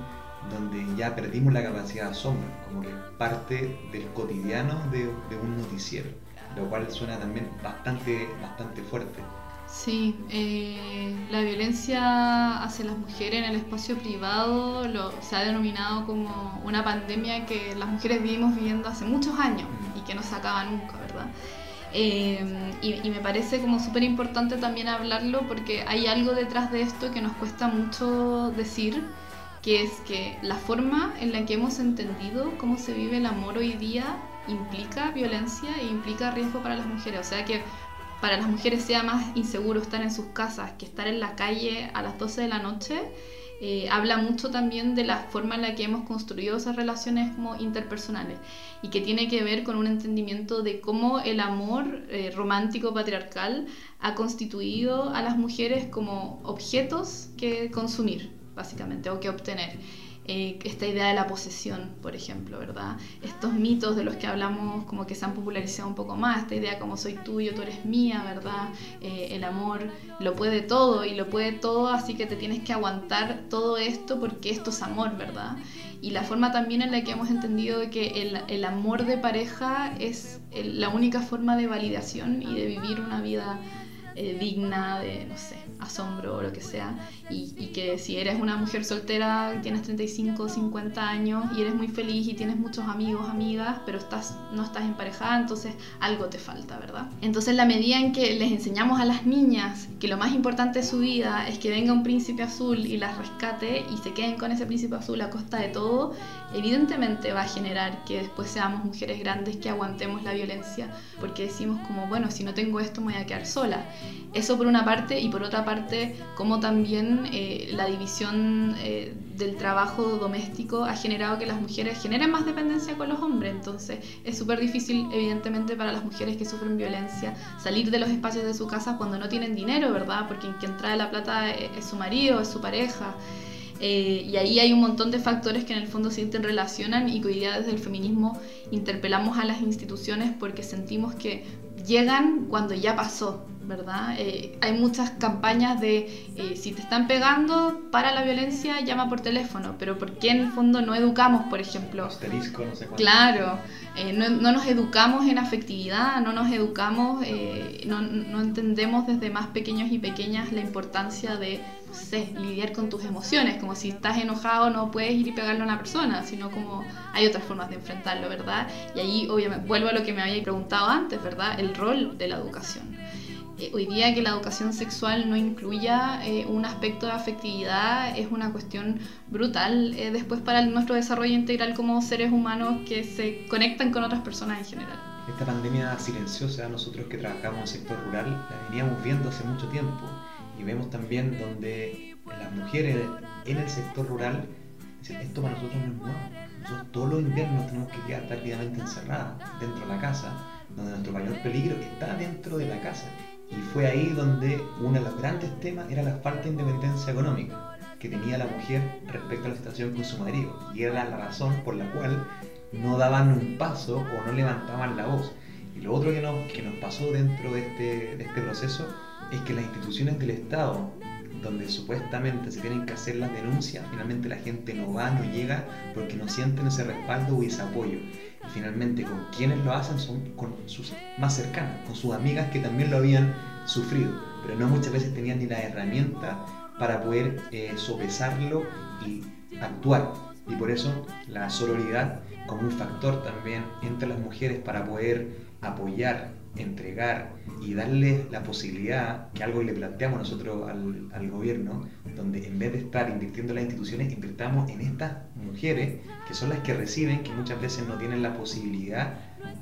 donde ya perdimos la capacidad de asombro, como que parte del cotidiano de, de un noticiero, lo cual suena también bastante, bastante fuerte. Sí, eh, la violencia hacia las mujeres en el espacio privado lo, se ha denominado como una pandemia que las mujeres vivimos viviendo hace muchos años y que no se acaba nunca, ¿verdad? Eh, y, me parece como súper importante también hablarlo porque hay algo detrás de esto que nos cuesta mucho decir, que es que la forma en la que hemos entendido cómo se vive el amor hoy día implica violencia e implica riesgo para las mujeres. O sea que para las mujeres sea más inseguro estar en sus casas que estar en la calle a las 12 de la noche, eh, habla mucho también de la forma en la que hemos construido esas relaciones como interpersonales y que tiene que ver con un entendimiento de cómo el amor eh, romántico patriarcal ha constituido a las mujeres como objetos que consumir, básicamente, o que obtener. Eh, esta idea de la posesión, por ejemplo, ¿verdad? Estos mitos de los que hablamos como que se han popularizado un poco más, esta idea como soy tuyo, tú eres mía, ¿verdad? Eh, el amor lo puede todo y lo puede todo, así que te tienes que aguantar todo esto porque esto es amor, ¿verdad? Y la forma también en la que hemos entendido que el, amor de pareja es la única forma de validación y de vivir una vida eh, digna de, no sé, asombro o lo que sea, y, que si eres una mujer soltera, tienes 35, 50 años y eres muy feliz y tienes muchos amigos, amigas, pero estás, no estás emparejada, entonces algo te falta, ¿verdad? Entonces la medida en que les enseñamos a las niñas que lo más importante de su vida es que venga un príncipe azul y las rescate y se queden con ese príncipe azul a costa de todo, evidentemente va a generar que después seamos mujeres grandes que aguantemos la violencia, porque decimos como, bueno, si no tengo esto me voy a quedar sola. Eso por una parte y por otra parte como también eh, la división eh, del trabajo doméstico ha generado que las mujeres generen más dependencia con los hombres. Entonces es súper difícil evidentemente para las mujeres que sufren violencia salir de los espacios de su casa cuando no tienen dinero, ¿verdad? Porque quien trae la plata es su marido, es su pareja. Eh, y ahí hay un montón de factores que en el fondo se interrelacionan y que hoy día desde el feminismo interpelamos a las instituciones porque sentimos que llegan cuando ya pasó, ¿verdad? Eh, hay muchas campañas de eh, si te están pegando, para la violencia, llama por teléfono, pero ¿por qué en el fondo no educamos, por ejemplo? Asterisco, no sé Claro, eh, no, no, nos educamos en afectividad, no nos educamos, no, no entendemos desde más pequeños y pequeñas la importancia de no sé, lidiar con tus emociones, como si estás enojado no puedes ir y pegarle a una persona, sino como hay otras formas de enfrentarlo, ¿verdad? Y ahí obviamente vuelvo a lo que me había preguntado antes, ¿verdad? El rol de la educación. Eh, hoy día que la educación sexual no incluya eh, un aspecto de afectividad es una cuestión brutal eh, después para nuestro desarrollo integral como seres humanos que se conectan con otras personas en general. Esta pandemia silenciosa, nosotros que trabajamos en el sector rural, la veníamos viendo hace mucho tiempo y vemos también donde las mujeres en el sector rural esto para nosotros no es nuevo. Nosotros todos los inviernos tenemos que quedar prácticamente encerradas dentro de la casa, donde nuestro mayor peligro está dentro de la casa. Y fue ahí donde uno de los grandes temas era la falta de independencia económica que tenía la mujer respecto a la situación con su marido. Y era la razón por la cual no daban un paso o no levantaban la voz. Y lo otro que nos, que nos pasó dentro de este, de este proceso es que las instituciones del Estado, donde supuestamente se tienen que hacer las denuncias, finalmente la gente no va, no llega porque no sienten ese respaldo o ese apoyo. Y finalmente con quienes lo hacen son con sus más cercanas, con sus amigas que también lo habían sufrido, pero no muchas veces tenían ni la herramienta para poder eh, sopesarlo y actuar. Y por eso la sororidad como un factor también entre las mujeres para poder apoyar entregar y darle la posibilidad, que algo le planteamos nosotros al, al, gobierno, donde en vez de estar invirtiendo en las instituciones, invirtamos en estas mujeres, que son las que reciben, que muchas veces no tienen la posibilidad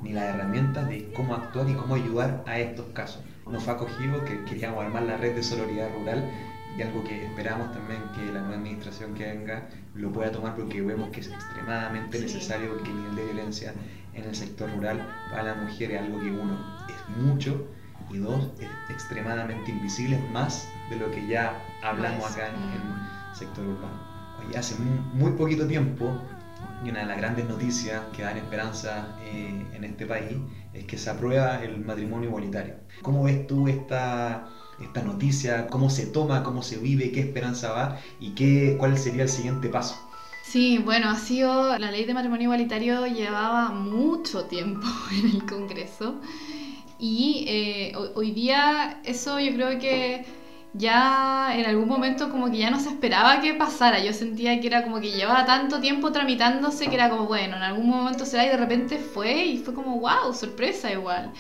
ni las herramientas de cómo actuar y cómo ayudar a estos casos. Nos fue acogido que queríamos armar la red de solidaridad rural y algo que esperamos también que la nueva administración que venga lo pueda tomar porque vemos que es extremadamente necesario porque el nivel de violencia en el sector rural para la mujer es algo que uno es mucho y dos es extremadamente invisible más de lo que ya hablamos acá en, el sector urbano. Hoy hace muy, poquito tiempo y una de las grandes noticias que dan esperanza eh, en este país es que se aprueba el matrimonio igualitario. ¿Cómo ves tú esta, esta noticia? ¿Cómo se toma? ¿Cómo se vive? ¿Qué esperanza va? ¿Y qué, cuál sería el siguiente paso? Sí, bueno, ha sido. La ley de matrimonio igualitario llevaba mucho tiempo en el Congreso. Y eh, hoy día eso yo creo que ya en algún momento como que ya no se esperaba que pasara. Yo sentía que era como que llevaba tanto tiempo tramitándose que era como, bueno, en algún momento será y de repente fue y fue como, wow, sorpresa igual.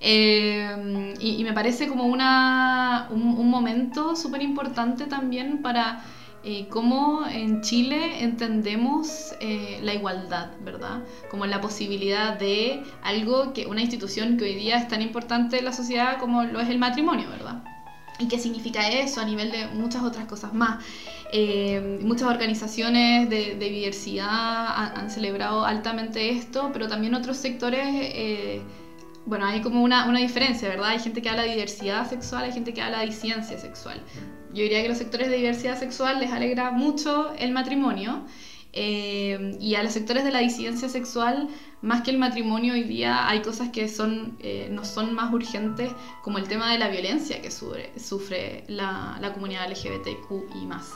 Eh, y, me parece como una, un momento súper importante también para eh, cómo en Chile entendemos eh, la igualdad, ¿verdad? Como la posibilidad de algo que una institución que hoy día es tan importante en la sociedad como lo es el matrimonio, ¿verdad? ¿Y qué significa eso a nivel de muchas otras cosas más? Eh, muchas organizaciones de, diversidad han, celebrado altamente esto, pero también otros sectores, bueno, hay como una, una diferencia, ¿verdad? Hay gente que habla de diversidad sexual, hay gente que habla de disidencia sexual. Yo diría que los sectores de diversidad sexual les alegra mucho el matrimonio. Eh, y a los sectores de la disidencia sexual, más que el matrimonio hoy día, hay cosas que son, eh, no son más urgentes, como el tema de la violencia que sufre, sufre la, la comunidad LGBTQ y más.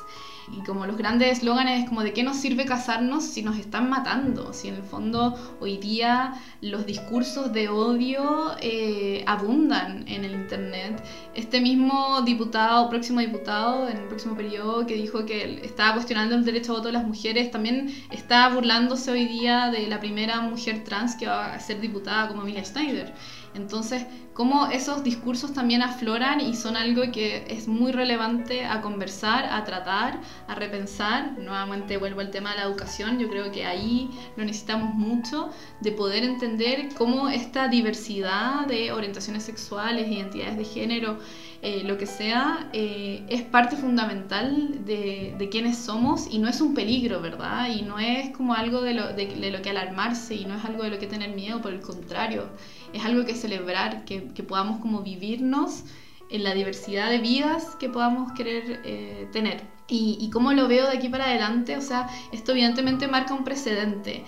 Y como los grandes eslóganes es como de qué nos sirve casarnos si nos están matando, si en el fondo hoy día los discursos de odio eh, abundan en el Internet. Este mismo diputado, próximo diputado en el próximo periodo que dijo que estaba cuestionando el derecho a voto de las mujeres, también está burlándose hoy día de la primera mujer trans que va a ser diputada como Emilia Schneider. Entonces, cómo esos discursos también afloran y son algo que es muy relevante a conversar, a tratar, a repensar. Nuevamente vuelvo al tema de la educación, yo creo que ahí lo necesitamos mucho, de poder entender cómo esta diversidad de orientaciones sexuales, identidades de género, eh, lo que sea, eh, es parte fundamental de, de quiénes somos y no es un peligro, ¿verdad? Y no es como algo de lo, de lo que alarmarse y no es algo de lo que tener miedo, por el contrario es algo que celebrar, que, podamos como vivirnos en la diversidad de vidas que podamos querer eh, tener. Y, y cómo lo veo de aquí para adelante, o sea, esto evidentemente marca un precedente.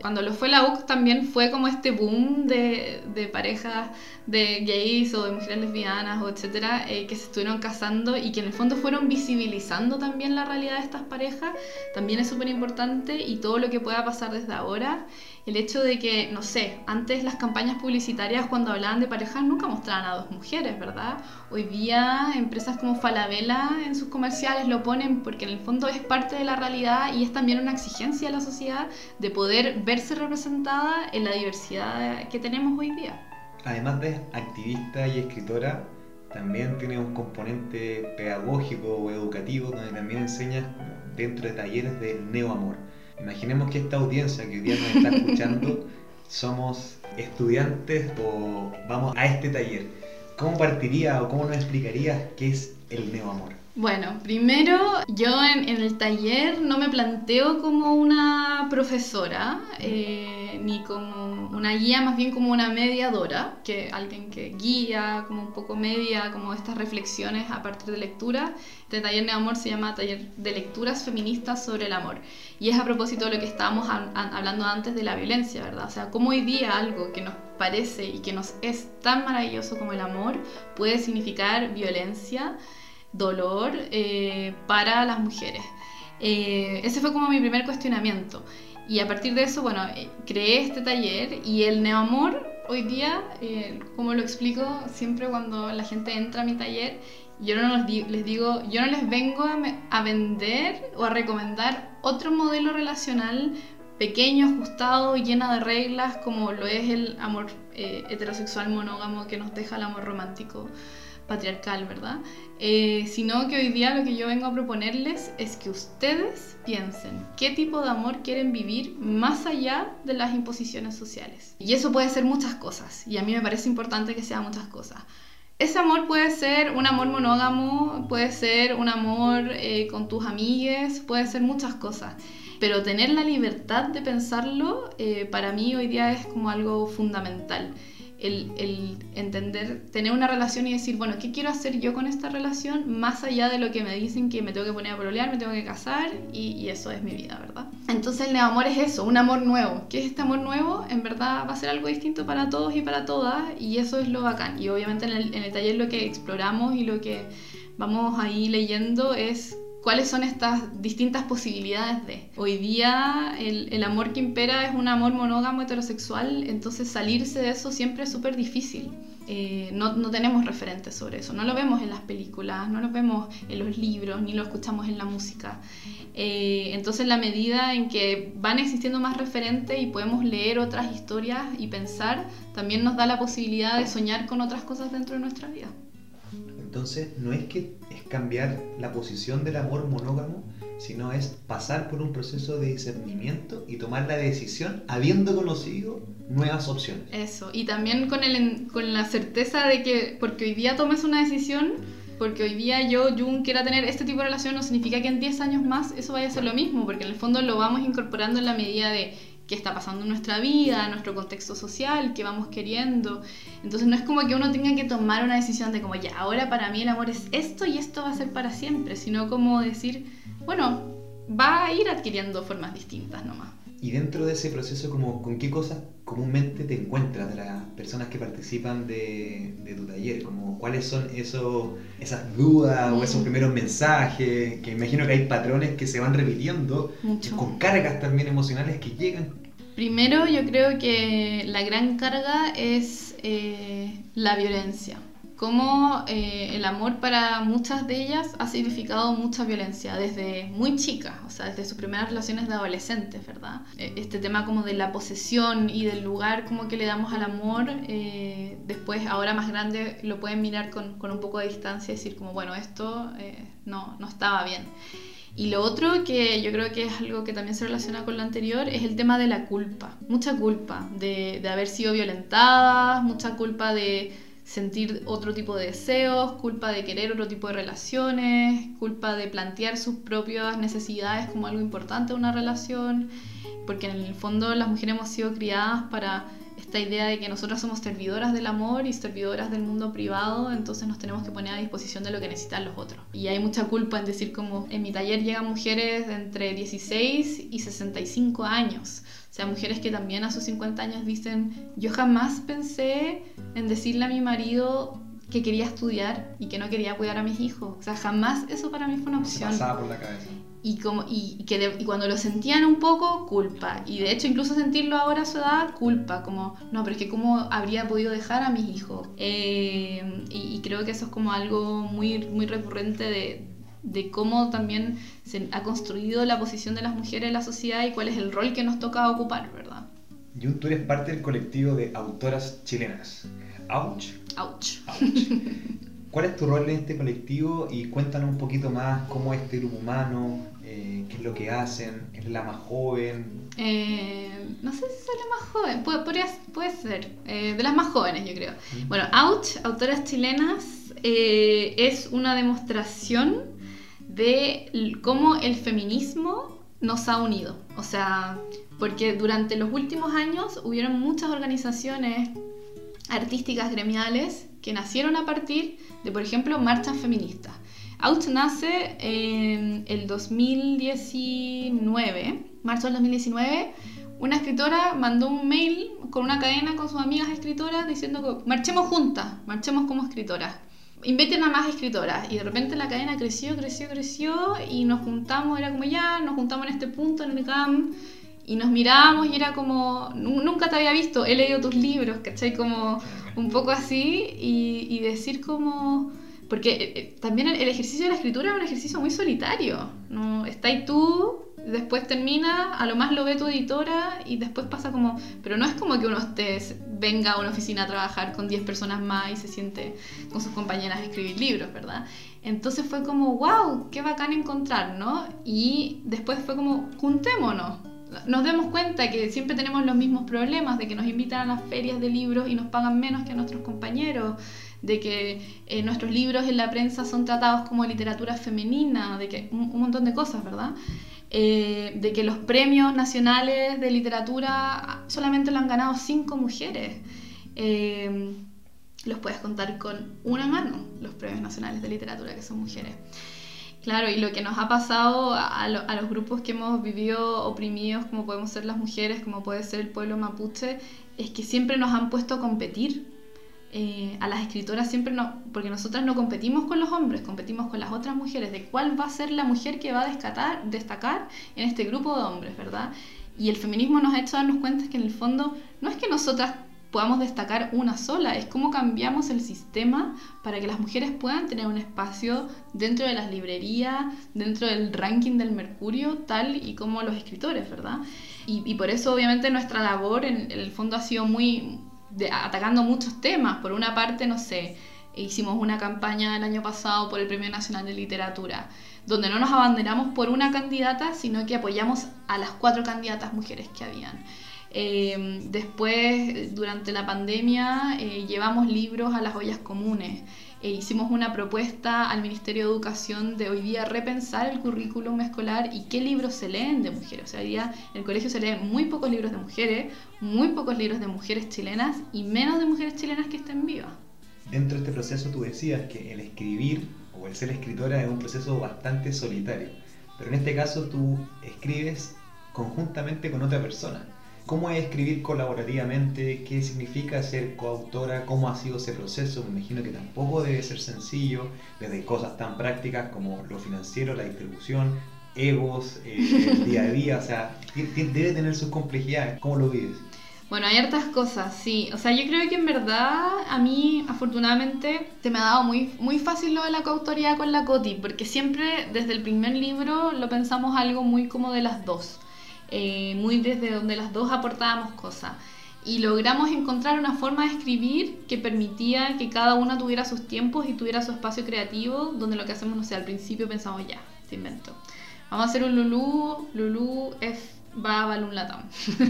Cuando lo fue la UC también fue como este boom de, de parejas de gays o de mujeres lesbianas o etcétera eh, que se estuvieron casando y que en el fondo fueron visibilizando también la realidad de estas parejas. También es súper importante y todo lo que pueda pasar desde ahora el hecho de que, no sé, antes las campañas publicitarias cuando hablaban de parejas nunca mostraban a dos mujeres, ¿verdad? Hoy día empresas como Falabella en sus comerciales lo ponen porque en el fondo es parte de la realidad y es también una exigencia de la sociedad de poder verse representada en la diversidad que tenemos hoy día. Además de activista y escritora, también tiene un componente pedagógico o educativo donde también enseña dentro de talleres del neoamor Imaginemos que esta audiencia que hoy día nos está escuchando somos estudiantes o vamos a este taller. ¿Cómo partiría o cómo nos explicarías qué es el neoamor? Bueno, primero yo en, el taller no me planteo como una profesora, eh, ni como una guía, más bien como una mediadora, que alguien que guía, como un poco media, como estas reflexiones a partir de lectura. Este taller de amor se llama Taller de Lecturas Feministas sobre el Amor. Y es a propósito de lo que estábamos hablando antes de la violencia, ¿verdad? O sea, cómo hoy día algo que nos parece y que nos es tan maravilloso como el amor puede significar violencia dolor eh, para las mujeres. Eh, ese fue como mi primer cuestionamiento. Y a partir de eso, bueno, eh, creé este taller y el neoamor hoy día, como lo explico siempre cuando la gente entra a mi taller, yo no les digo, yo no les vengo a, vender o a recomendar otro modelo relacional pequeño, ajustado, lleno de reglas, como lo es el amor heterosexual monógamo que nos deja el amor romántico patriarcal, ¿verdad? Eh, sino que hoy día lo que yo vengo a proponerles es que ustedes piensen qué tipo de amor quieren vivir más allá de las imposiciones sociales. Y eso puede ser muchas cosas, y a mí me parece importante que sea muchas cosas. Ese amor puede ser un amor monógamo, puede ser un amor eh, con tus amigues, puede ser muchas cosas. Pero tener la libertad de pensarlo, eh, para mí hoy día es como algo fundamental el, entender, tener una relación y decir, bueno, ¿qué quiero hacer yo con esta relación? Más allá de lo que me dicen que me tengo que poner a prolear, me tengo que casar y, eso es mi vida, ¿verdad? Entonces el amor es eso, un amor nuevo. ¿Qué es este amor nuevo? En verdad va a ser algo distinto para todos y para todas y eso es lo bacán. Y obviamente en el, en el taller lo que exploramos y lo que vamos ahí leyendo es cuáles son estas distintas posibilidades de. Hoy día el, amor que impera es un amor monógamo heterosexual, entonces salirse de eso siempre es súper difícil. Eh, no, tenemos referentes sobre eso, no lo vemos en las películas, no lo vemos en los libros, ni lo escuchamos en la música. Eh, entonces la medida en que van existiendo más referentes y podemos leer otras historias y pensar, también nos da la posibilidad de soñar con otras cosas dentro de nuestra vida. Entonces no es que cambiar la posición del amor monógamo, sino es pasar por un proceso de discernimiento y tomar la decisión habiendo conocido nuevas opciones. Eso, y también con, el, con la certeza de que porque hoy día tomes una decisión, porque hoy día yo, Jung, quiera tener este tipo de relación, no significa que en 10 años más eso vaya a ser lo mismo, porque en el fondo lo vamos incorporando en la medida de qué está pasando en nuestra vida, en nuestro contexto social, qué vamos queriendo. Entonces no es como que uno tenga que tomar una decisión de como, ya, ahora para mí el amor es esto y esto va a ser para siempre, sino como decir, bueno, va a ir adquiriendo formas distintas nomás. Y dentro de ese proceso, como, ¿con qué cosas comúnmente te encuentras de las personas que participan de, de tu taller? Como, ¿Cuáles son esos, esas dudas o esos mm. primeros mensajes? Que imagino que hay patrones que se van repitiendo, con cargas también emocionales que llegan. Primero, yo creo que la gran carga es eh, la violencia cómo eh, el amor para muchas de ellas ha significado mucha violencia desde muy chicas, o sea, desde sus primeras relaciones de adolescentes, ¿verdad? E, este tema como de la posesión y del lugar como que le damos al amor, eh, después ahora más grande lo pueden mirar con, con, un poco de distancia y decir como, bueno, esto eh, no, no estaba bien. Y lo otro que yo creo que es algo que también se relaciona con lo anterior es el tema de la culpa. Mucha culpa de, de haber sido violentadas, mucha culpa de sentir otro tipo de deseos, culpa de querer otro tipo de relaciones, culpa de plantear sus propias necesidades como algo importante en una relación, porque en el fondo las mujeres hemos sido criadas para esta idea de que nosotras somos servidoras del amor y servidoras del mundo privado, entonces nos tenemos que poner a disposición de lo que necesitan los otros. Y hay mucha culpa en decir como en mi taller llegan mujeres de entre 16 y 65 años sea, mujeres que también a sus 50 años dicen, yo jamás pensé en decirle a mi marido que quería estudiar y que no quería cuidar a mis hijos. O sea, jamás eso para mí fue una opción. pasaba por la cabeza. Y, como, y, que y cuando lo sentían un poco, culpa. Y de hecho, incluso sentirlo ahora a su edad, culpa. Como, no, pero es que cómo habría podido dejar a mis hijos. Eh, y, y, creo que eso es como algo muy, muy recurrente de, de cómo también se ha construido la posición de las mujeres en la sociedad y cuál es el rol que nos toca ocupar, ¿verdad? Jun, tú eres parte del colectivo de autoras chilenas. Ouch. Ouch. ¿Cuál es tu rol en este colectivo? Y cuéntanos un poquito más cómo es este grupo humano, eh, qué es lo que hacen, es la más joven. Eh, no sé si soy la más joven, puede, puede ser, eh, de las más jóvenes yo creo. Bueno, Ouch, autoras chilenas, es una demostración de cómo el feminismo nos ha unido. O sea, porque durante los últimos años hubieron muchas organizaciones artísticas gremiales que nacieron a partir de, por ejemplo, marchas feministas. Out nace en el 2019, marzo del 2019, una escritora mandó un mail con una cadena con sus amigas escritoras diciendo que marchemos juntas, marchemos como escritoras inviten a más escritoras. Y de repente la cadena creció, creció, creció y nos juntamos, era como ya, nos juntamos en este punto en el GAM y nos mirábamos y era como, nunca te había visto, he leído tus libros, ¿cachai? Como un poco así y, decir como... Porque eh, eh, también el, ejercicio de la escritura es un ejercicio muy solitario, ¿no? Está ahí tú después termina, a lo más lo ve tu editora y después pasa como, pero no es como que uno esté, venga a una oficina a trabajar con 10 personas más y se siente con sus compañeras a escribir libros, ¿verdad? Entonces fue como, wow, qué bacán encontrar, ¿no? Y después fue como, juntémonos. Nos demos cuenta que siempre tenemos los mismos problemas, de que nos invitan a las ferias de libros y nos pagan menos que a nuestros compañeros, de que eh, nuestros libros en la prensa son tratados como literatura femenina, de que un montón de cosas, ¿verdad? Eh, de que los premios nacionales de literatura solamente lo han ganado cinco mujeres. Eh, los puedes contar con una mano, los premios nacionales de literatura que son mujeres. Claro, y lo que nos ha pasado a, a, los grupos que hemos vivido oprimidos, como podemos ser las mujeres, como puede ser el pueblo mapuche, es que siempre nos han puesto a competir eh, a las escritoras siempre no, porque nosotras no competimos con los hombres, competimos con las otras mujeres, de cuál va a ser la mujer que va a destacar, destacar en este grupo de hombres, ¿verdad? Y el feminismo nos ha hecho darnos cuenta que en el fondo no es que nosotras podamos destacar una sola, es cómo cambiamos el sistema para que las mujeres puedan tener un espacio dentro de las librerías, dentro del ranking del Mercurio, tal y como los escritores, ¿verdad? Y, por eso obviamente nuestra labor en el fondo ha sido muy, atacando muchos temas. Por una parte, no sé, hicimos una campaña el año pasado por el Premio Nacional de Literatura, donde no nos abanderamos por una candidata, sino que apoyamos a las cuatro candidatas mujeres que habían. Eh, después, durante la pandemia, eh, llevamos libros a las ollas comunes. E hicimos una propuesta al Ministerio de Educación de hoy día repensar el currículum escolar y qué libros se leen de mujeres. O sea, hoy día en el colegio se leen muy pocos libros de mujeres, muy pocos libros de mujeres chilenas y menos de mujeres chilenas que estén vivas. Dentro de este proceso tú decías que el escribir o el ser escritora es un proceso bastante solitario. pero en este caso tú escribes conjuntamente con otra persona. ¿Cómo es escribir colaborativamente? ¿Qué significa ser coautora? ¿Cómo ha sido ese proceso? Me imagino que tampoco debe ser sencillo, desde cosas tan prácticas como lo financiero, la distribución, egos, eh, el día a día, o sea, debe tener sus complejidades. ¿Cómo lo vives? Bueno, hay hartas cosas, sí. O sea, yo creo que en verdad a mí, afortunadamente, se me ha dado muy, muy fácil lo de la coautoría con la Coti, porque siempre desde el primer libro lo pensamos algo muy como de las dos, eh, muy desde donde las dos aportábamos cosas. Y logramos encontrar una forma de escribir que permitía que cada una tuviera sus tiempos y tuviera su espacio creativo, donde lo que hacemos, no sé, al principio pensamos ya, te invento. Vamos a hacer un Lulu, Lulu es va a Balloon Latam.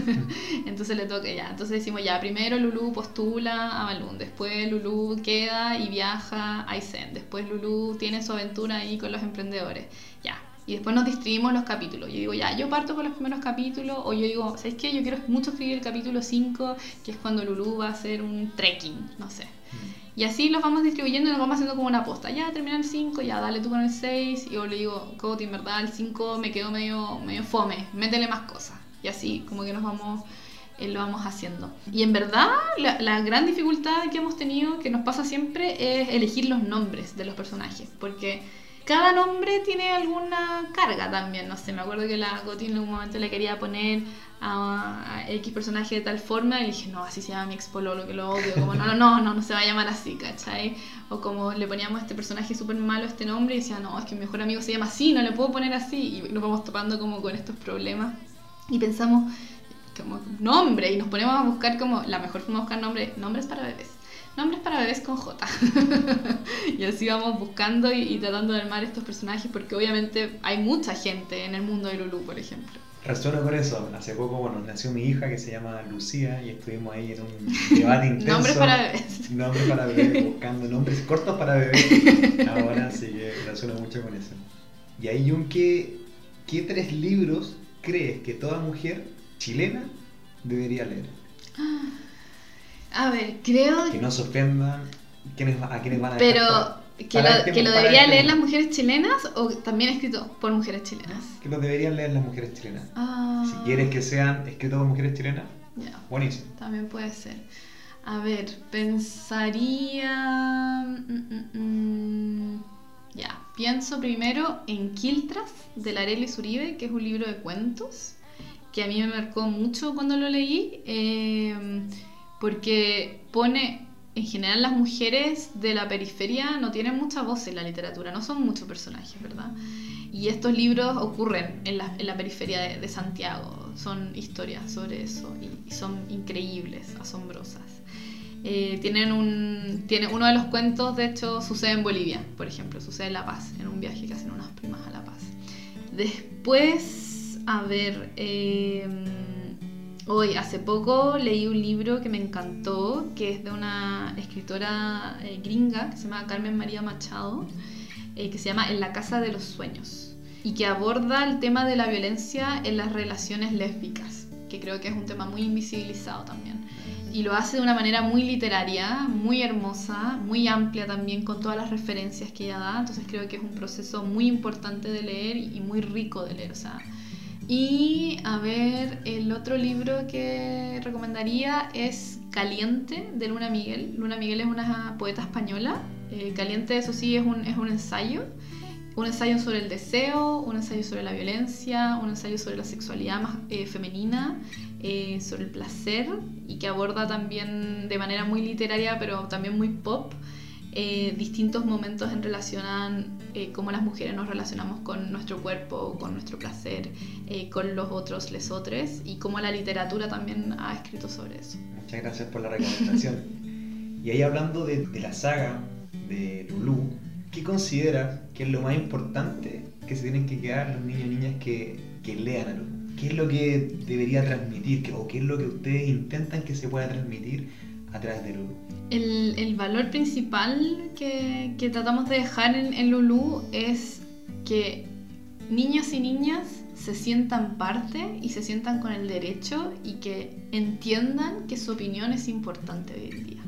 Entonces le toca ya. Entonces decimos ya, primero Lulu postula a Balloon, después Lulu queda y viaja a Aysén, después Lulu tiene su aventura ahí con los emprendedores. Ya. Y después nos distribuimos los capítulos. Yo digo, ya, yo parto con los primeros capítulos, o yo digo, ¿sabes qué? Yo quiero mucho escribir el capítulo 5, que es cuando Lulu va a hacer un trekking, no sé. Mm. Y así los vamos distribuyendo y nos vamos haciendo como una posta. Ya termina el 5, ya dale tú con el 6. Y yo le digo, Cody, en verdad el 5 me quedó medio, medio fome, métele más cosas. Y así como que nos vamos, eh, lo vamos haciendo. Y en verdad la, la, gran dificultad que hemos tenido, que nos pasa siempre, es elegir los nombres de los personajes. Porque cada nombre tiene alguna carga también. No sé, me acuerdo que la Coti en un momento le quería poner a, X personaje de tal forma y le dije, no, así se llama mi ex pololo, que lo odio, como no, no, no, no, no se va a llamar así, ¿cachai? O como le poníamos a este personaje súper malo este nombre y decía, no, es que mi mejor amigo se llama así, no le puedo poner así, y nos vamos topando como con estos problemas y pensamos como nombre y nos ponemos a buscar como la mejor forma de buscar nombres, nombres para bebés. Nombres para bebés con J. y así vamos buscando y, y, tratando de armar estos personajes porque obviamente hay mucha gente en el mundo de Lulu, por ejemplo. Resueno con eso. Hace poco, bueno, nació mi hija que se llama Lucía y estuvimos ahí en un debate intenso. nombres para bebés. Nombres para bebés, buscando nombres cortos para bebés. Ahora sí que resueno mucho con eso. Y ahí, Jun, ¿qué, ¿qué tres libros crees que toda mujer chilena debería leer? A ver, creo... Que no se ofendan, a quienes van a Pero ¿Que lo, que lo deberían leer las mujeres chilenas o también escrito por mujeres chilenas? Que lo deberían leer las mujeres chilenas. Ah. Si quieres que sean escritos por mujeres chilenas, buenísimo. También puede ser. A ver, pensaría... Mm, mm, mm, ya, pienso primero en Quiltras de Larely Uribe, que es un libro de cuentos que a mí me marcó mucho cuando lo leí, eh, porque pone en general las mujeres de la periferia no tienen mucha voz en la literatura, no son muchos personajes, ¿verdad? Y estos libros ocurren en la, en la periferia de, Santiago, son historias sobre eso y, son increíbles, asombrosas. Eh, tienen un, tiene, uno de los cuentos, de hecho, sucede en Bolivia, por ejemplo, sucede en La Paz, en un viaje que hacen unas primas a La Paz. Después, a ver... Eh, Hoy, hace poco leí un libro que me encantó, que es de una escritora eh, gringa que se llama Carmen María Machado, eh, que se llama En la Casa de los Sueños, y que aborda el tema de la violencia en las relaciones lésbicas, que creo que es un tema muy invisibilizado también. Y lo hace de una manera muy literaria, muy hermosa, muy amplia también con todas las referencias que ella da, entonces creo que es un proceso muy importante de leer y muy rico de leer. Y a ver, el otro libro que recomendaría es Caliente de Luna Miguel. Luna Miguel es una poeta española. Eh, Caliente, eso sí, es un, es un ensayo. Un ensayo sobre el deseo, un ensayo sobre la violencia, un ensayo sobre la sexualidad más, eh, femenina, eh, sobre el placer y que aborda también de manera muy literaria pero también muy pop eh, distintos momentos en relación a eh, cómo las mujeres nos relacionamos con nuestro cuerpo, con nuestro placer, eh, con los otros, lesotres, y cómo la literatura también ha escrito sobre eso. Muchas gracias por la recomendación. y ahí hablando de, la saga de Lulu, ¿qué considera que es lo más importante que se tienen que quedar los niños y niñas que, que lean a Lulu? ¿Qué es lo que debería transmitir o qué es lo que ustedes intentan que se pueda transmitir a través de Lulu? El, valor principal que, tratamos de dejar en, en Lulu es que niños y niñas se sientan parte y se sientan con el derecho y que entiendan que su opinión es importante hoy en día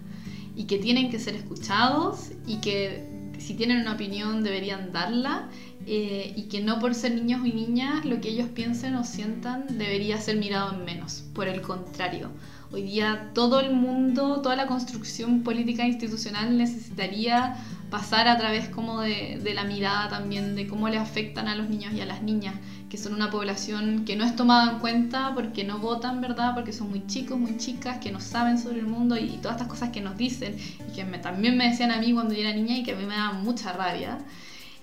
y que tienen que ser escuchados y que si tienen una opinión deberían darla eh, y que no por ser niños y niñas lo que ellos piensen o sientan debería ser mirado en menos. Por el contrario, hoy día todo el mundo, toda la construcción política institucional necesitaría pasar a través como de, la mirada también de cómo le afectan a los niños y a las niñas que son una población que no es tomada en cuenta porque no votan, ¿verdad? Porque son muy chicos, muy chicas, que no saben sobre el mundo y, todas estas cosas que nos dicen y que también me decían a mí cuando yo era niña y que a mí me daban mucha rabia.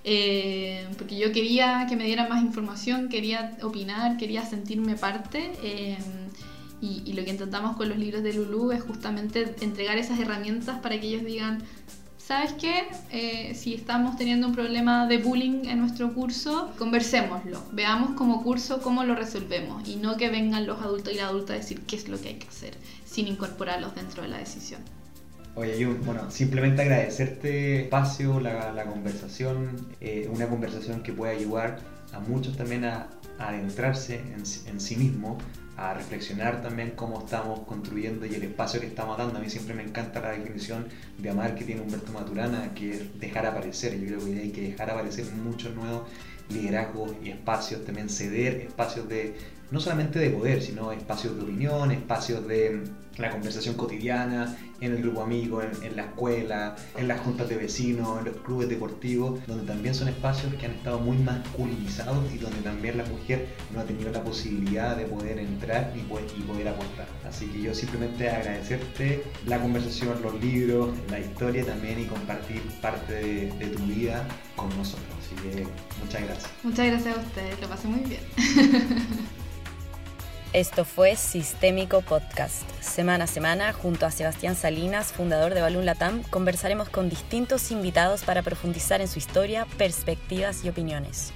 Eh, porque yo quería que me dieran más información, quería opinar, quería sentirme parte. Eh, y, y, lo que intentamos con los libros de Lulu es justamente entregar esas herramientas para que ellos digan, ¿sabes qué? Eh, si estamos teniendo un problema de bullying en nuestro curso, conversémoslo, veamos como curso cómo lo resolvemos y no que vengan los adultos y la adulta a decir qué es lo que hay que hacer sin incorporarlos dentro de la decisión. Oye, yo, bueno, simplemente agradecerte espacio, la, la conversación, eh, una conversación que puede ayudar a muchos también a, a adentrarse en, en sí mismo, a reflexionar también cómo estamos construyendo y el espacio que estamos dando. A mí siempre me encanta la definición de amar que tiene Humberto Maturana, que es dejar aparecer. Yo creo que hay que dejar aparecer muchos nuevos liderazgos y espacios, también ceder espacios de, no solamente de poder, sino espacios de opinión, espacios de la conversación cotidiana, en el grupo amigo, en, la escuela, en las juntas de vecinos, en los clubes deportivos, donde también son espacios que han estado muy masculinizados y donde también la mujer no ha tenido la posibilidad de poder entrar y poder, y aportar. Así que yo simplemente agradecerte la conversación, los libros, la historia también y compartir parte de, de tu vida con nosotros. Así que muchas gracias. Muchas gracias a ustedes, lo pasé muy bien. Esto fue Sistémico Podcast. Semana a semana, junto a Sebastián Salinas, fundador de Balloon Latam, conversaremos con distintos invitados para profundizar en su historia, perspectivas y opiniones.